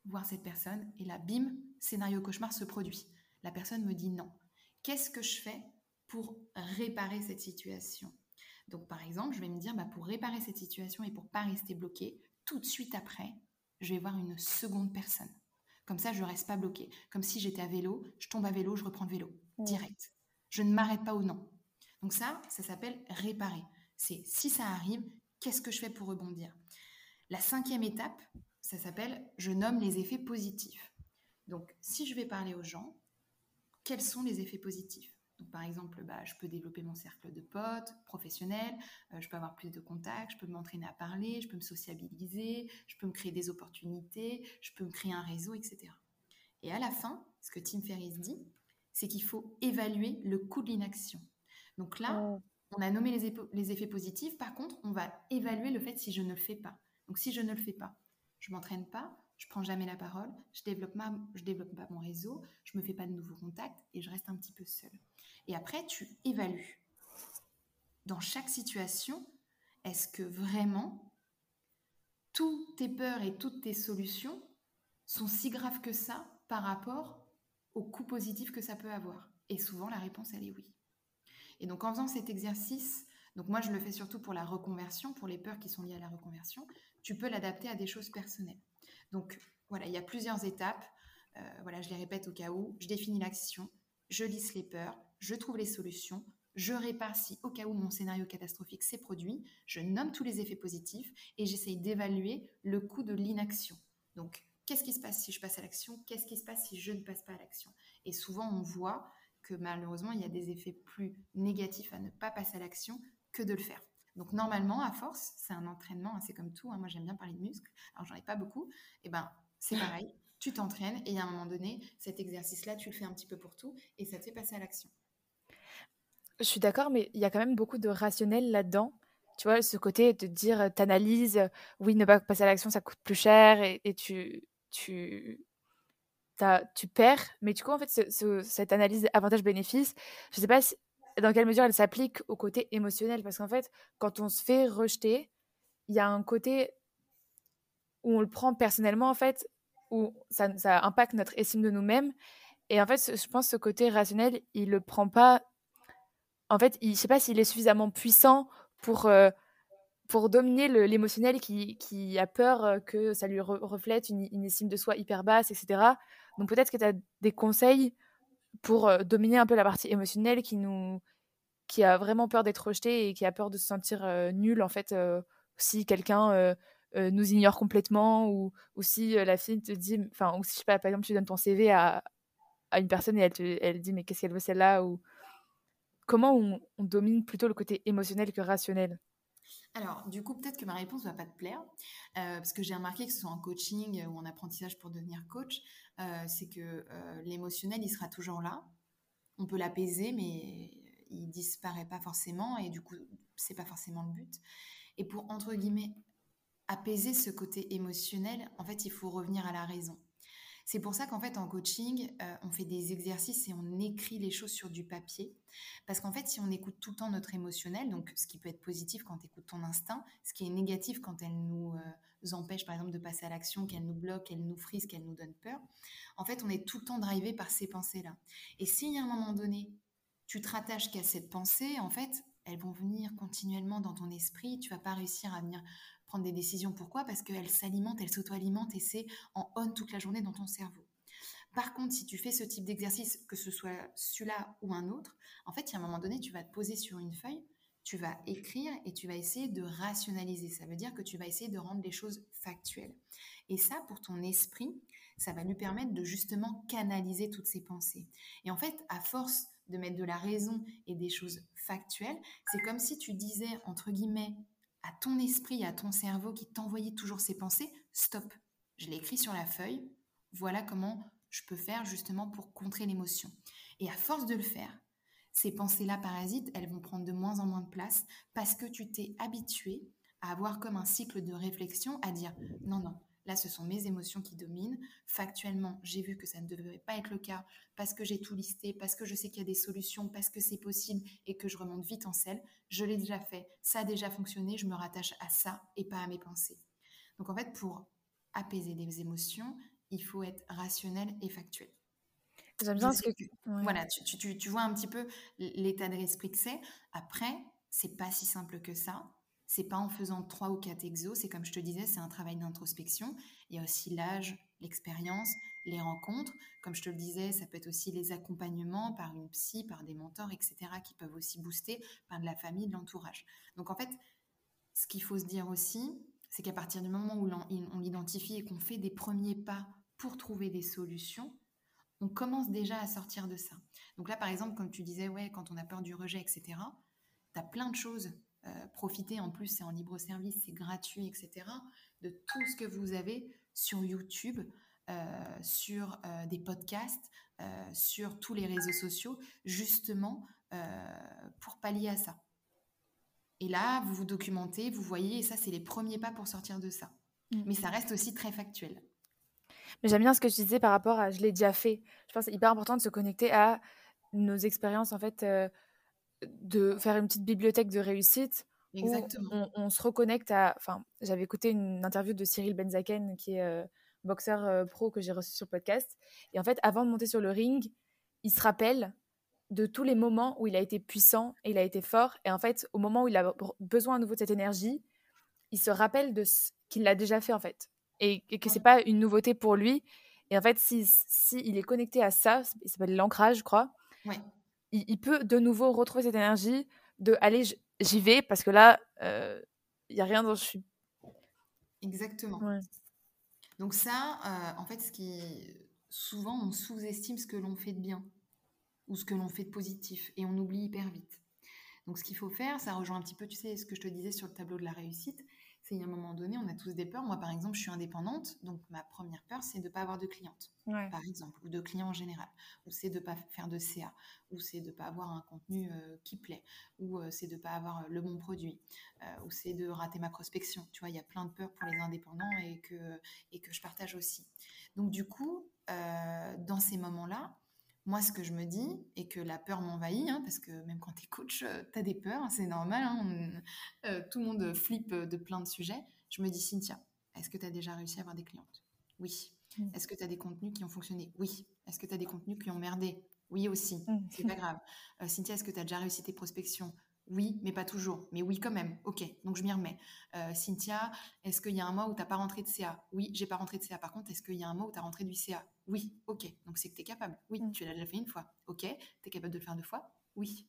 voir cette personne et là, bim, scénario cauchemar se produit. La personne me dit non. Qu'est-ce que je fais pour réparer cette situation? Donc, par exemple, je vais me dire, bah, pour réparer cette situation et pour pas rester bloqué, tout de suite après, je vais voir une seconde personne. Comme ça, je ne reste pas bloqué. Comme si j'étais à vélo, je tombe à vélo, je reprends le vélo, direct. Je ne m'arrête pas au non. Donc ça, ça s'appelle réparer. C'est si ça arrive, qu'est-ce que je fais pour rebondir? La cinquième étape, ça s'appelle je nomme les effets positifs. Donc si je vais parler aux gens, quels sont les effets positifs? Par exemple, bah, je peux développer mon cercle de potes professionnels, euh, je peux avoir plus de contacts, je peux m'entraîner à parler, je peux me sociabiliser, je peux me créer des opportunités, je peux me créer un réseau, etc. Et à la fin, ce que Tim Ferriss dit, c'est qu'il faut évaluer le coût de l'inaction. Donc là, oh. on a nommé les, les effets positifs, par contre, on va évaluer le fait si je ne le fais pas. Donc si je ne le fais pas, je m'entraîne pas, je prends jamais la parole, je développe, je développe pas mon réseau, je me fais pas de nouveaux contacts et je reste un petit peu seule. Et après, tu évalues. Dans chaque situation, est-ce que vraiment toutes tes peurs et toutes tes solutions sont si graves que ça par rapport au coût positif que ça peut avoir? Et souvent, la réponse, elle est oui. Et donc, en faisant cet exercice, donc moi, je le fais surtout pour la reconversion, pour les peurs qui sont liées à la reconversion, tu peux l'adapter à des choses personnelles. Donc, voilà, il y a plusieurs étapes. Euh, voilà, je les répète au cas où. Je définis l'action, je lisse les peurs, je trouve les solutions, je répare si au cas où mon scénario catastrophique s'est produit, je nomme tous les effets positifs et j'essaye d'évaluer le coût de l'inaction. Donc, qu'est-ce qui se passe si je passe à l'action? Qu'est-ce qui se passe si je ne passe pas à l'action? Et souvent, on voit que malheureusement, il y a des effets plus négatifs à ne pas passer à l'action que de le faire. Donc normalement, à force, c'est un entraînement, c'est comme tout. Hein. moi, j'aime bien parler de muscles. Alors, j'en ai pas beaucoup. Et eh ben, c'est pareil. Tu t'entraînes et à un moment donné, cet exercice-là, tu le fais un petit peu pour tout et ça te fait passer à l'action. Je suis d'accord, mais il y a quand même beaucoup de rationnel là-dedans. Tu vois, ce côté de dire, euh, t'analyses, euh, oui, ne pas passer à l'action, ça coûte plus cher, et, tu, tu tu perds. Mais du coup, en fait, cette analyse avantage-bénéfice, je ne sais pas dans quelle mesure elle s'applique au côté émotionnel. Parce qu'en fait, quand on se fait rejeter, il y a un côté où on le prend personnellement, en fait, où ça, impacte notre estime de nous-mêmes. Et en fait, je pense que ce côté rationnel, il le prend pas. En fait, il, je sais pas s'il est suffisamment puissant pour, euh, pour dominer l'émotionnel qui, qui, a peur euh, que ça lui reflète une, estime de soi hyper basse, etc. Donc peut-être que tu as des conseils pour euh, dominer un peu la partie émotionnelle qui nous qui a vraiment peur d'être rejeté et qui a peur de se sentir nul en fait si quelqu'un nous ignore complètement ou, ou si la fille te dit enfin ou si je sais pas par exemple tu donnes ton CV à, à une personne et elle, te, elle dit mais qu'est-ce qu'elle veut celle-là ou comment on, domine plutôt le côté émotionnel que rationnel alors, du coup, peut-être que ma réponse va pas te plaire, euh, parce que j'ai remarqué que ce soit en coaching ou en apprentissage pour devenir coach, euh, c'est que euh, l'émotionnel, il sera toujours là. On peut l'apaiser, mais il disparaît pas forcément, et du coup, c'est pas forcément le but. Et pour, entre guillemets, apaiser ce côté émotionnel, en fait, il faut revenir à la raison. C'est pour ça qu'en fait, en coaching, euh, on fait des exercices et on écrit les choses sur du papier. Parce qu'en fait, si on écoute tout le temps notre émotionnel, donc ce qui peut être positif quand tu écoutes ton instinct, ce qui est négatif quand elle nous euh, empêche, par exemple, de passer à l'action, qu'elle nous bloque, qu'elle nous frise, qu'elle nous donne peur, en fait, on est tout le temps drivé par ces pensées-là. Et si à un moment donné, tu te rattaches qu'à cette pensée, en fait, elles vont venir continuellement dans ton esprit, tu vas pas réussir à venir prendre des décisions. Pourquoi? Parce qu'elle s'alimente, elle s'auto-alimente et c'est en on toute la journée dans ton cerveau. Par contre, si tu fais ce type d'exercice, que ce soit celui-là ou un autre, en fait, il y a un moment donné, tu vas te poser sur une feuille, tu vas écrire et tu vas essayer de rationaliser. Ça veut dire que tu vas essayer de rendre les choses factuelles. Et ça, pour ton esprit, ça va lui permettre de justement canaliser toutes ces pensées. Et en fait, à force de mettre de la raison et des choses factuelles, c'est comme si tu disais, entre guillemets, à ton esprit, à ton cerveau qui t'envoyait toujours ces pensées, stop. Je l'ai écrit sur la feuille. Voilà comment je peux faire justement pour contrer l'émotion. Et à force de le faire, ces pensées-là parasites, elles vont prendre de moins en moins de place parce que tu t'es habitué à avoir comme un cycle de réflexion, à dire non, non, Là, ce sont mes émotions qui dominent. Factuellement, j'ai vu que ça ne devrait pas être le cas parce que j'ai tout listé, parce que je sais qu'il y a des solutions, parce que c'est possible et que je remonte vite en selle. Je l'ai déjà fait, ça a déjà fonctionné, je me rattache à ça et pas à mes pensées. Donc en fait, pour apaiser des émotions, il faut être rationnel et factuel. J'aime bien ce que... Voilà, tu, vois un petit peu l'état d'esprit que c'est. Après, c'est pas si simple que ça. C'est pas en faisant trois ou quatre exos, c'est comme je te disais, c'est un travail d'introspection. Il y a aussi l'âge, l'expérience, les rencontres. Comme je te le disais, ça peut être aussi les accompagnements par une psy, par des mentors, etc., qui peuvent aussi booster, par de la famille, de l'entourage. Donc en fait, ce qu'il faut se dire aussi, c'est qu'à partir du moment où on l'identifie et qu'on fait des premiers pas pour trouver des solutions, on commence déjà à sortir de ça. Donc là, par exemple, comme tu disais, ouais, quand on a peur du rejet, etc., tu as plein de choses euh, profiter, en plus c'est en libre service, c'est gratuit, etc., de tout ce que vous avez sur YouTube, euh, sur euh, des podcasts, sur tous les réseaux sociaux, justement pour pallier à ça. Et là, vous vous documentez, vous voyez, et ça, c'est les premiers pas pour sortir de ça. Mm. Mais ça reste aussi très factuel. Mais j'aime bien ce que tu disais par rapport à je l'ai déjà fait. Je pense que c'est hyper important de se connecter à nos expériences en fait de faire une petite bibliothèque de réussite. Exactement. on, se reconnecte à. Enfin, j'avais écouté une interview de Cyril Benzaken, qui est euh, boxeur euh, pro que j'ai reçu sur le podcast. Et en fait, avant de monter sur le ring, il se rappelle de tous les moments où il a été puissant et il a été fort. Et en fait, au moment où il a besoin à nouveau de cette énergie, il se rappelle de ce qu'il a déjà fait en fait. Et, que c'est pas une nouveauté pour lui. Et en fait, si, si il est connecté à ça, ça s'appelle l'ancrage, je crois. Ouais il, peut de nouveau retrouver cette énergie de aller, j'y vais parce que là, il euh, n'y a rien dont je suis. Exactement. Donc ça, euh, en fait, ce qui souvent on sous-estime ce que l'on fait de bien ou ce que l'on fait de positif et on oublie hyper vite. Donc ce qu'il faut faire, ça rejoint un petit peu, tu sais, ce que je te disais sur le tableau de la réussite, c'est à un moment donné, on a tous des peurs. Moi, par exemple, je suis indépendante, donc ma première peur, c'est de ne pas avoir de clientes, par exemple, ou de clients en général, ou c'est de ne pas faire de CA, ou c'est de ne pas avoir un contenu euh, qui plaît, ou euh, c'est de ne pas avoir le bon produit, ou c'est de rater ma prospection. Tu vois, il y a plein de peurs pour les indépendants et que, et que je partage aussi. Donc, du coup, dans ces moments-là, moi, ce que je me dis, et que la peur m'envahit, hein, parce que même quand tu es coach, euh, tu as des peurs, c'est normal, hein, euh, tout le monde flippe de plein de sujets. Je me dis, Cynthia, est-ce que tu as déjà réussi à avoir des clientes? Oui. Mmh. Est-ce que tu as des contenus qui ont fonctionné? Oui. Est-ce que tu as des contenus qui ont merdé? Oui aussi, mmh. c'est pas grave. Euh, Cynthia, est-ce que tu as déjà réussi tes prospections? Oui, mais pas toujours. Mais oui, quand même. Ok, donc je m'y remets. Euh, Cynthia, est-ce qu'il y a un mois où tu n'as pas rentré de CA Oui, j'ai pas rentré de CA. Par contre, est-ce qu'il y a un mois où tu as rentré du CA Oui, ok. Donc c'est que tu es capable. Oui, mm. tu l'as déjà fait une fois. Ok, tu es capable de le faire deux fois Oui.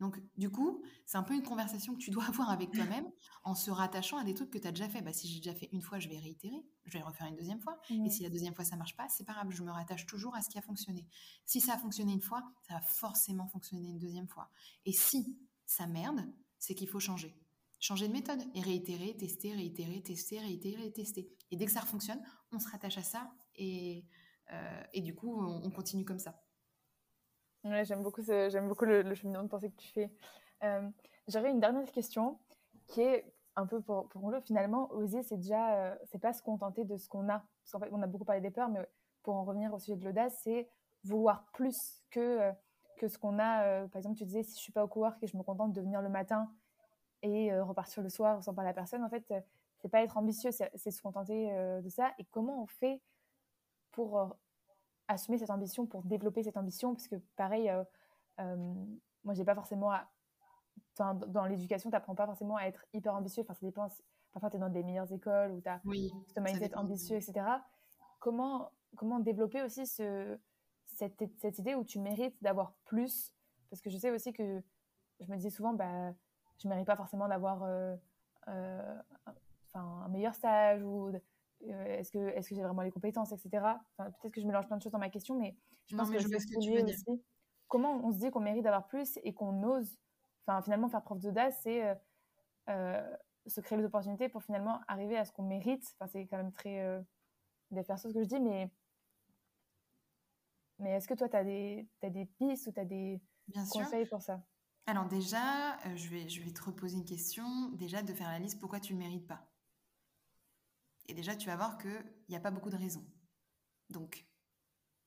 Donc, du coup, c'est un peu une conversation que tu dois avoir avec toi-même en se rattachant à des trucs que tu as déjà fait. Bah, si j'ai déjà fait une fois, je vais réitérer, je vais le refaire une deuxième fois. Et mm. si la deuxième fois, ça marche pas, c'est pas grave, je me rattache toujours à ce qui a fonctionné. Si ça a fonctionné une fois, ça va forcément fonctionner une deuxième fois. Et si ça merde, c'est qu'il faut changer. Changer de méthode et réitérer, tester, réitérer, tester, réitérer, tester. Et dès que ça fonctionne, on se rattache à ça et, et du coup, on, continue comme ça. Ouais, j'aime beaucoup, j'aime beaucoup le, cheminement de pensée que tu fais. Euh, j'aurais une dernière question qui est un peu pour, pour finalement, oser, c'est déjà, euh, c'est pas se contenter de ce qu'on a. Parce qu'en fait, on a beaucoup parlé des peurs, mais pour en revenir au sujet de l'audace, c'est vouloir plus que que ce qu'on a. Euh, par exemple, tu disais, si je suis pas au cowork et je me contente de venir le matin et euh, repartir le soir sans parler à personne, en fait, euh, c'est pas être ambitieux, c'est se contenter de ça. Et comment on fait pour assumer cette ambition, pour développer cette ambition Parce que pareil, moi, j'ai pas forcément dans l'éducation, tu n'apprends pas forcément à être hyper ambitieux. Enfin, ça dépend. Parfois, tu es dans des meilleures écoles où tu as oui, ce mindset ambitieux, etc. Comment, comment développer aussi ce, cette, cette, idée où tu mérites d'avoir plus? Parce que je sais aussi que je me disais souvent, bah, je ne mérite pas forcément d'avoir euh, euh, un meilleur stage ou euh, est-ce que, est que j'ai vraiment les compétences, etc. Peut-être que je mélange plein de choses dans ma question, mais je pense que je, ce que aussi. Comment on se dit qu'on mérite d'avoir plus et qu'on ose enfin, finalement faire preuve d'audace, c'est se créer les opportunités pour finalement arriver à ce qu'on mérite. Enfin, c'est quand même très euh, faire ce que je dis, mais mais est-ce que toi, tu as des, des pistes ou tu as des conseils pour ça? Alors déjà, euh, je, vais, je vais te reposer une question. Déjà, de faire la liste, pourquoi tu ne le mérites pas? Et déjà, tu vas voir qu'il n'y a pas beaucoup de raisons. Donc,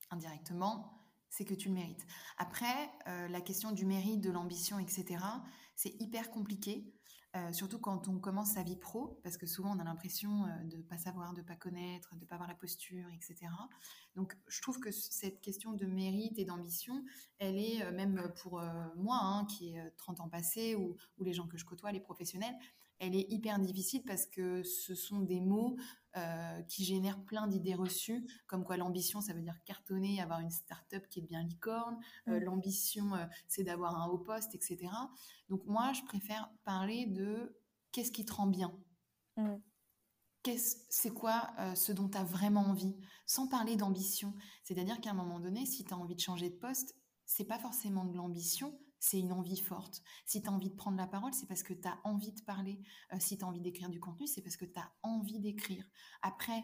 indirectement, c'est que tu le mérites. Après, euh, la question du mérite, de l'ambition, etc., c'est hyper compliqué euh, surtout quand on commence sa vie pro, parce que souvent on a l'impression euh, de ne pas savoir, de ne pas connaître, de ne pas avoir la posture, etc. Donc je trouve que cette question de mérite et d'ambition, elle est même pour moi, hein, qui est 30 ans passés, ou, les gens que je côtoie, les professionnels, elle est hyper difficile parce que ce sont des mots euh, qui génèrent plein d'idées reçues, comme quoi l'ambition, ça veut dire cartonner, avoir une start-up qui est bien licorne, euh, mm. l'ambition, euh, c'est d'avoir un haut poste, etc. Donc moi, je préfère parler de qu'est-ce qui te rend bien. Mm. C'est quoi ce dont tu as vraiment envie, sans parler d'ambition. C'est-à-dire qu'à un moment donné, si tu as envie de changer de poste, c'est pas forcément de l'ambition, c'est une envie forte. Si tu as envie de prendre la parole, c'est parce que tu as envie de parler. Euh, si tu as envie d'écrire du contenu, c'est parce que tu as envie d'écrire. Après,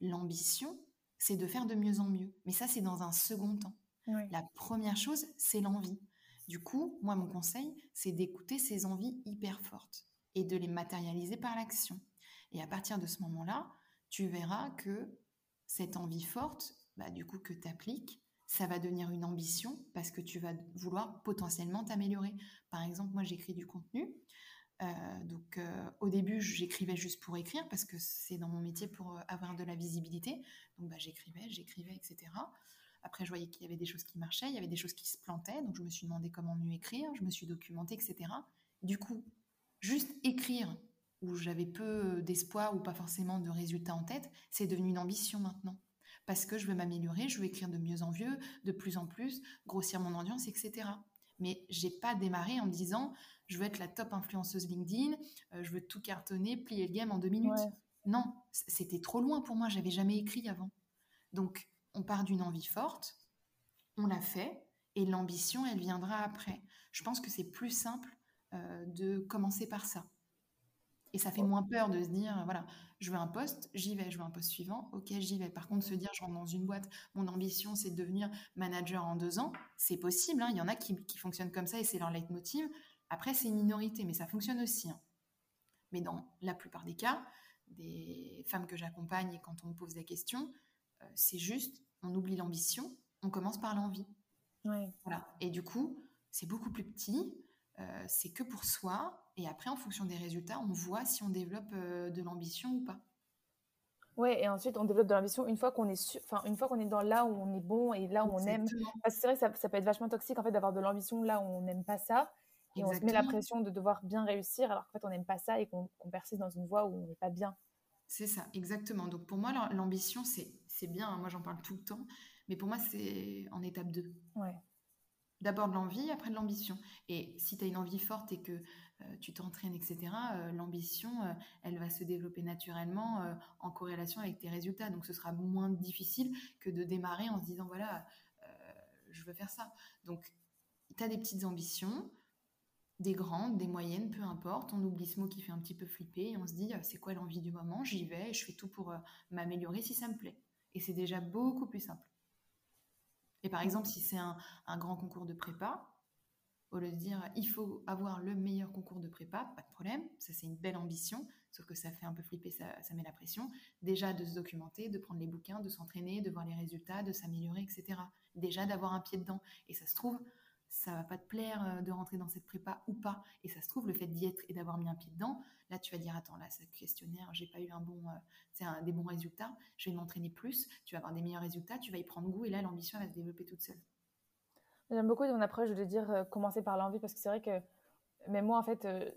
l'ambition, c'est de faire de mieux en mieux. Mais ça, c'est dans un second temps. La première chose, c'est l'envie. Du coup, moi, mon conseil, c'est d'écouter ces envies hyper fortes et de les matérialiser par l'action. Et à partir de ce moment-là, tu verras que cette envie forte, bah, du coup, que tu appliques, ça va devenir une ambition parce que tu vas vouloir potentiellement t'améliorer. Par exemple, moi, j'écris du contenu. Euh, donc, euh, au début, j'écrivais juste pour écrire parce que c'est dans mon métier pour euh, avoir de la visibilité. Donc, bah, j'écrivais, j'écrivais, etc. Après, je voyais qu'il y avait des choses qui marchaient, il y avait des choses qui se plantaient. Donc, je me suis demandé comment mieux écrire, je me suis documentée, etc. Du coup, juste écrire où j'avais peu d'espoir ou pas forcément de résultats en tête, c'est devenu une ambition maintenant parce que je veux m'améliorer, je veux écrire de mieux en mieux, de plus en plus, grossir mon audience, etc. Mais j'ai pas démarré en me disant je veux être la top influenceuse LinkedIn, euh, je veux tout cartonner, plier le game en deux minutes. Non, c'était trop loin pour moi, j'avais jamais écrit avant. Donc on part d'une envie forte, on l'a fait, et l'ambition, elle viendra après. Je pense que c'est plus simple euh, de commencer par ça. Et ça fait moins peur de se dire, voilà, je veux un poste, j'y vais, je veux un poste suivant, ok, j'y vais. Par contre, se dire, je rentre dans une boîte, mon ambition, c'est de devenir manager en deux ans, c'est possible. Hein. Il y en a qui, fonctionnent comme ça et c'est leur leitmotiv. Après, c'est une minorité, mais ça fonctionne aussi. Hein. Mais dans la plupart des cas, des femmes que j'accompagne et quand on me pose des questions, euh, c'est juste, on oublie l'ambition, on commence par l'envie. Voilà. Et du coup, c'est beaucoup plus petit, euh, c'est que pour soi, et après, en fonction des résultats, on voit si on développe euh, de l'ambition ou pas. Ouais, et ensuite on développe de l'ambition une fois qu'on est enfin une fois qu'on est dans là où on est bon et là où on aime. Parce que c'est vrai ça, ça, peut être vachement toxique en fait d'avoir de l'ambition là où on n'aime pas ça et on se met la pression de devoir bien réussir alors qu'en fait on n'aime pas ça et qu'on persiste dans une voie où on n'est pas bien. C'est ça, exactement. Donc pour moi l'ambition c'est bien, hein. moi j'en parle tout le temps, mais pour moi c'est en étape 2. Ouais. D'abord de l'envie, après de l'ambition. Et si tu as une envie forte et que tu t'entraînes, etc., euh, l'ambition, euh, elle va se développer naturellement en corrélation avec tes résultats. Donc ce sera moins difficile que de démarrer en se disant, voilà, je veux faire ça. Donc tu as des petites ambitions, des grandes, des moyennes, peu importe. On oublie ce mot qui fait un petit peu flipper et on se dit, c'est quoi l'envie du moment? J'y vais et je fais tout pour m'améliorer si ça me plaît. Et c'est déjà beaucoup plus simple. Et par exemple, si c'est un, un grand concours de prépa, au lieu de dire il faut avoir le meilleur concours de prépa, pas de problème, ça c'est une belle ambition, sauf que ça fait un peu flipper, ça, met la pression. Déjà de se documenter, de prendre les bouquins, de s'entraîner, de voir les résultats, de s'améliorer, etc. Déjà d'avoir un pied dedans. Et ça se trouve, ça va pas te plaire euh, de rentrer dans cette prépa ou pas. Et ça se trouve, le fait d'y être et d'avoir mis un pied dedans, là tu vas dire attends, là ce questionnaire, j'ai pas eu un bon, c'est euh, des bons résultats, je vais m'entraîner plus, tu vas avoir des meilleurs résultats, tu vas y prendre goût et là l'ambition va se développer toute seule. J'aime beaucoup ton approche de dire euh, commencer par l'envie parce que c'est vrai que même moi en fait, euh,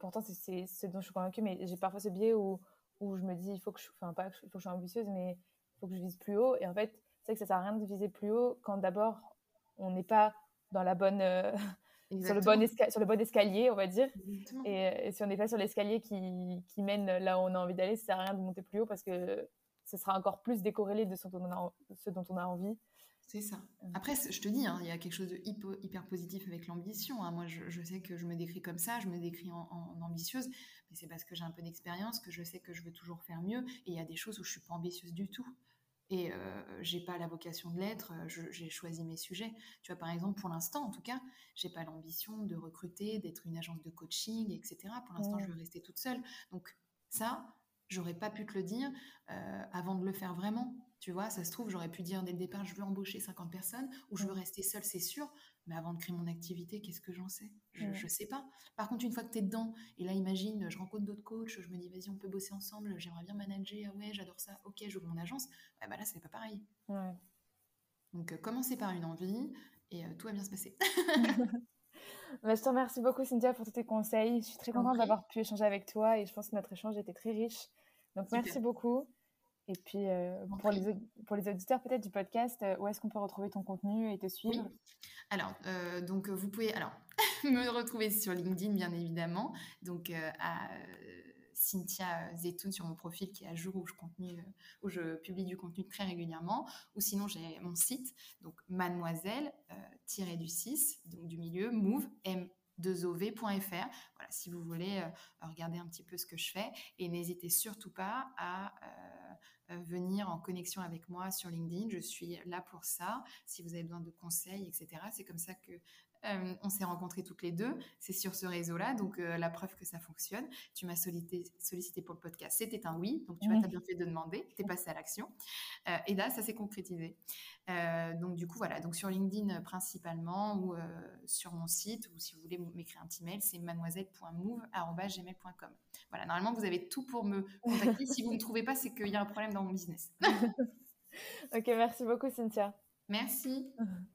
pourtant c'est ce dont je suis convaincue, mais j'ai parfois ce biais où, où je me dis il faut que je, enfin pas il faut que je sois ambitieuse, mais il faut que je vise plus haut. Et en fait, c'est vrai que ça sert à rien de viser plus haut quand d'abord on n'est pas dans la bonne euh, sur le bon sur le bon escalier, on va dire. Et, si on n'est pas sur l'escalier qui, qui, mène là où on a envie d'aller, ça sert à rien de monter plus haut parce que ce sera encore plus décorrélé de ce dont on a, ce dont on a envie. C'est ça. Mmh. Après, je te dis, hein, il y a quelque chose de hyper, positif avec l'ambition. Hein. Moi, je, sais que je me décris comme ça, je me décris en, ambitieuse, mais c'est parce que j'ai un peu d'expérience, que je sais que je veux toujours faire mieux. Et il y a des choses où je suis pas ambitieuse du tout. Et euh, j'ai pas la vocation de l'être. J'ai choisi mes sujets. Tu vois, par exemple, pour l'instant, en tout cas, j'ai pas l'ambition de recruter, d'être une agence de coaching, etc. Pour l'instant, je veux rester toute seule. Donc ça, j'aurais pas pu te le dire euh, avant de le faire vraiment. Tu vois, ça se trouve, j'aurais pu dire dès le départ, je veux embaucher 50 personnes ou je veux rester seule, c'est sûr. Mais avant de créer mon activité, qu'est-ce que j'en sais? Je ne sais pas. Par contre, une fois que tu es dedans, et là, imagine, je rencontre d'autres coachs, je me dis, vas-y, on peut bosser ensemble, j'aimerais bien manager, ah ouais, j'adore ça, ok, j'ouvre mon agence. bah là, c'est pas pareil. Donc, euh, commencer par une envie et euh, tout va bien se passer. Bah, je te remercie beaucoup, Cynthia, pour tous tes conseils. Je suis très contente d'avoir pu échanger avec toi et je pense que notre échange était très riche. Donc, merci beaucoup. Et puis, euh, pour, les, pour les auditeurs peut-être du podcast, euh, où est-ce qu'on peut retrouver ton contenu et te suivre? Alors, euh, donc vous pouvez alors, me retrouver sur LinkedIn, bien évidemment. Donc, à Cynthia Zetoun sur mon profil qui est à jour où je, contenu, où je publie du contenu très régulièrement. Ou sinon, j'ai mon site, donc mademoiselle-du 6, donc du milieu, move, m 2ov.fr. Voilà, si vous voulez regarder un petit peu ce que je fais. Et n'hésitez surtout pas à euh, venir en connexion avec moi sur LinkedIn. Je suis là pour ça. Si vous avez besoin de conseils, etc. C'est comme ça que euh, on s'est rencontrés toutes les deux. C'est sur ce réseau-là, donc euh, la preuve que ça fonctionne. Tu m'as sollicité, sollicité, pour le podcast. C'était un oui, donc tu as bien fait de demander. Tu es passé à l'action. Euh, et là, ça s'est concrétisé. donc du coup, voilà. Donc sur LinkedIn principalement ou sur mon site ou si vous voulez m'écrire un petit mail, c'est mademoiselle.move@gmail.com. Voilà. Normalement, vous avez tout pour me contacter. si vous ne trouvez pas, c'est qu'il y a un problème dans mon business. ok, merci beaucoup, Cynthia. Merci.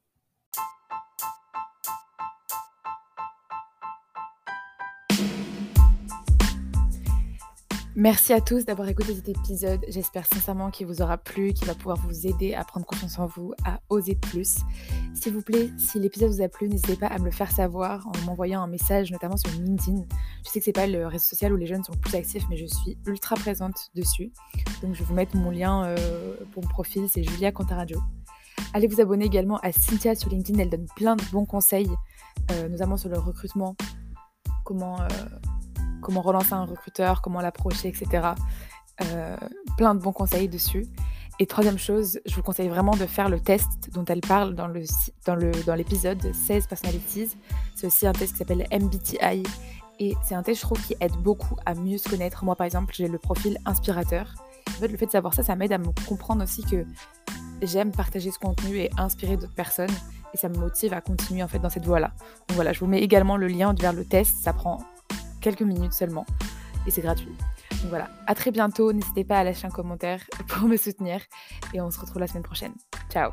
Merci à tous d'avoir écouté cet épisode. J'espère sincèrement qu'il vous aura plu, qu'il va pouvoir vous aider à prendre confiance en vous, à oser plus. S'il vous plaît, si l'épisode vous a plu, n'hésitez pas à me le faire savoir en m'envoyant un message, notamment sur LinkedIn. Je sais que c'est pas le réseau social où les jeunes sont plus actifs, mais je suis ultra présente dessus. Donc je vais vous mettre mon lien euh, mon profil, c'est Julia Cantaradio. Allez vous abonner également à Cynthia sur LinkedIn, elle donne plein de bons conseils, euh, notamment sur le recrutement, comment... Euh, comment relancer un recruteur, comment l'approcher, etc. plein de bons conseils dessus. Et troisième chose, je vous conseille vraiment de faire le test dont elle parle dans, le, dans, le, dans l'épisode 16 Personalities. C'est aussi un test qui s'appelle MBTI. Et c'est un test, je trouve, qui aide beaucoup à mieux se connaître. Moi, par exemple, j'ai le profil inspirateur. En fait, le fait de savoir ça, ça m'aide à me comprendre aussi que j'aime partager ce contenu et inspirer d'autres personnes. Et ça me motive à continuer en fait dans cette voie-là. Donc voilà, je vous mets également le lien vers le test. Ça prend quelques minutes seulement. Et c'est gratuit. Donc voilà, à très bientôt. N'hésitez pas à lâcher un commentaire pour me soutenir. Et on se retrouve la semaine prochaine. Ciao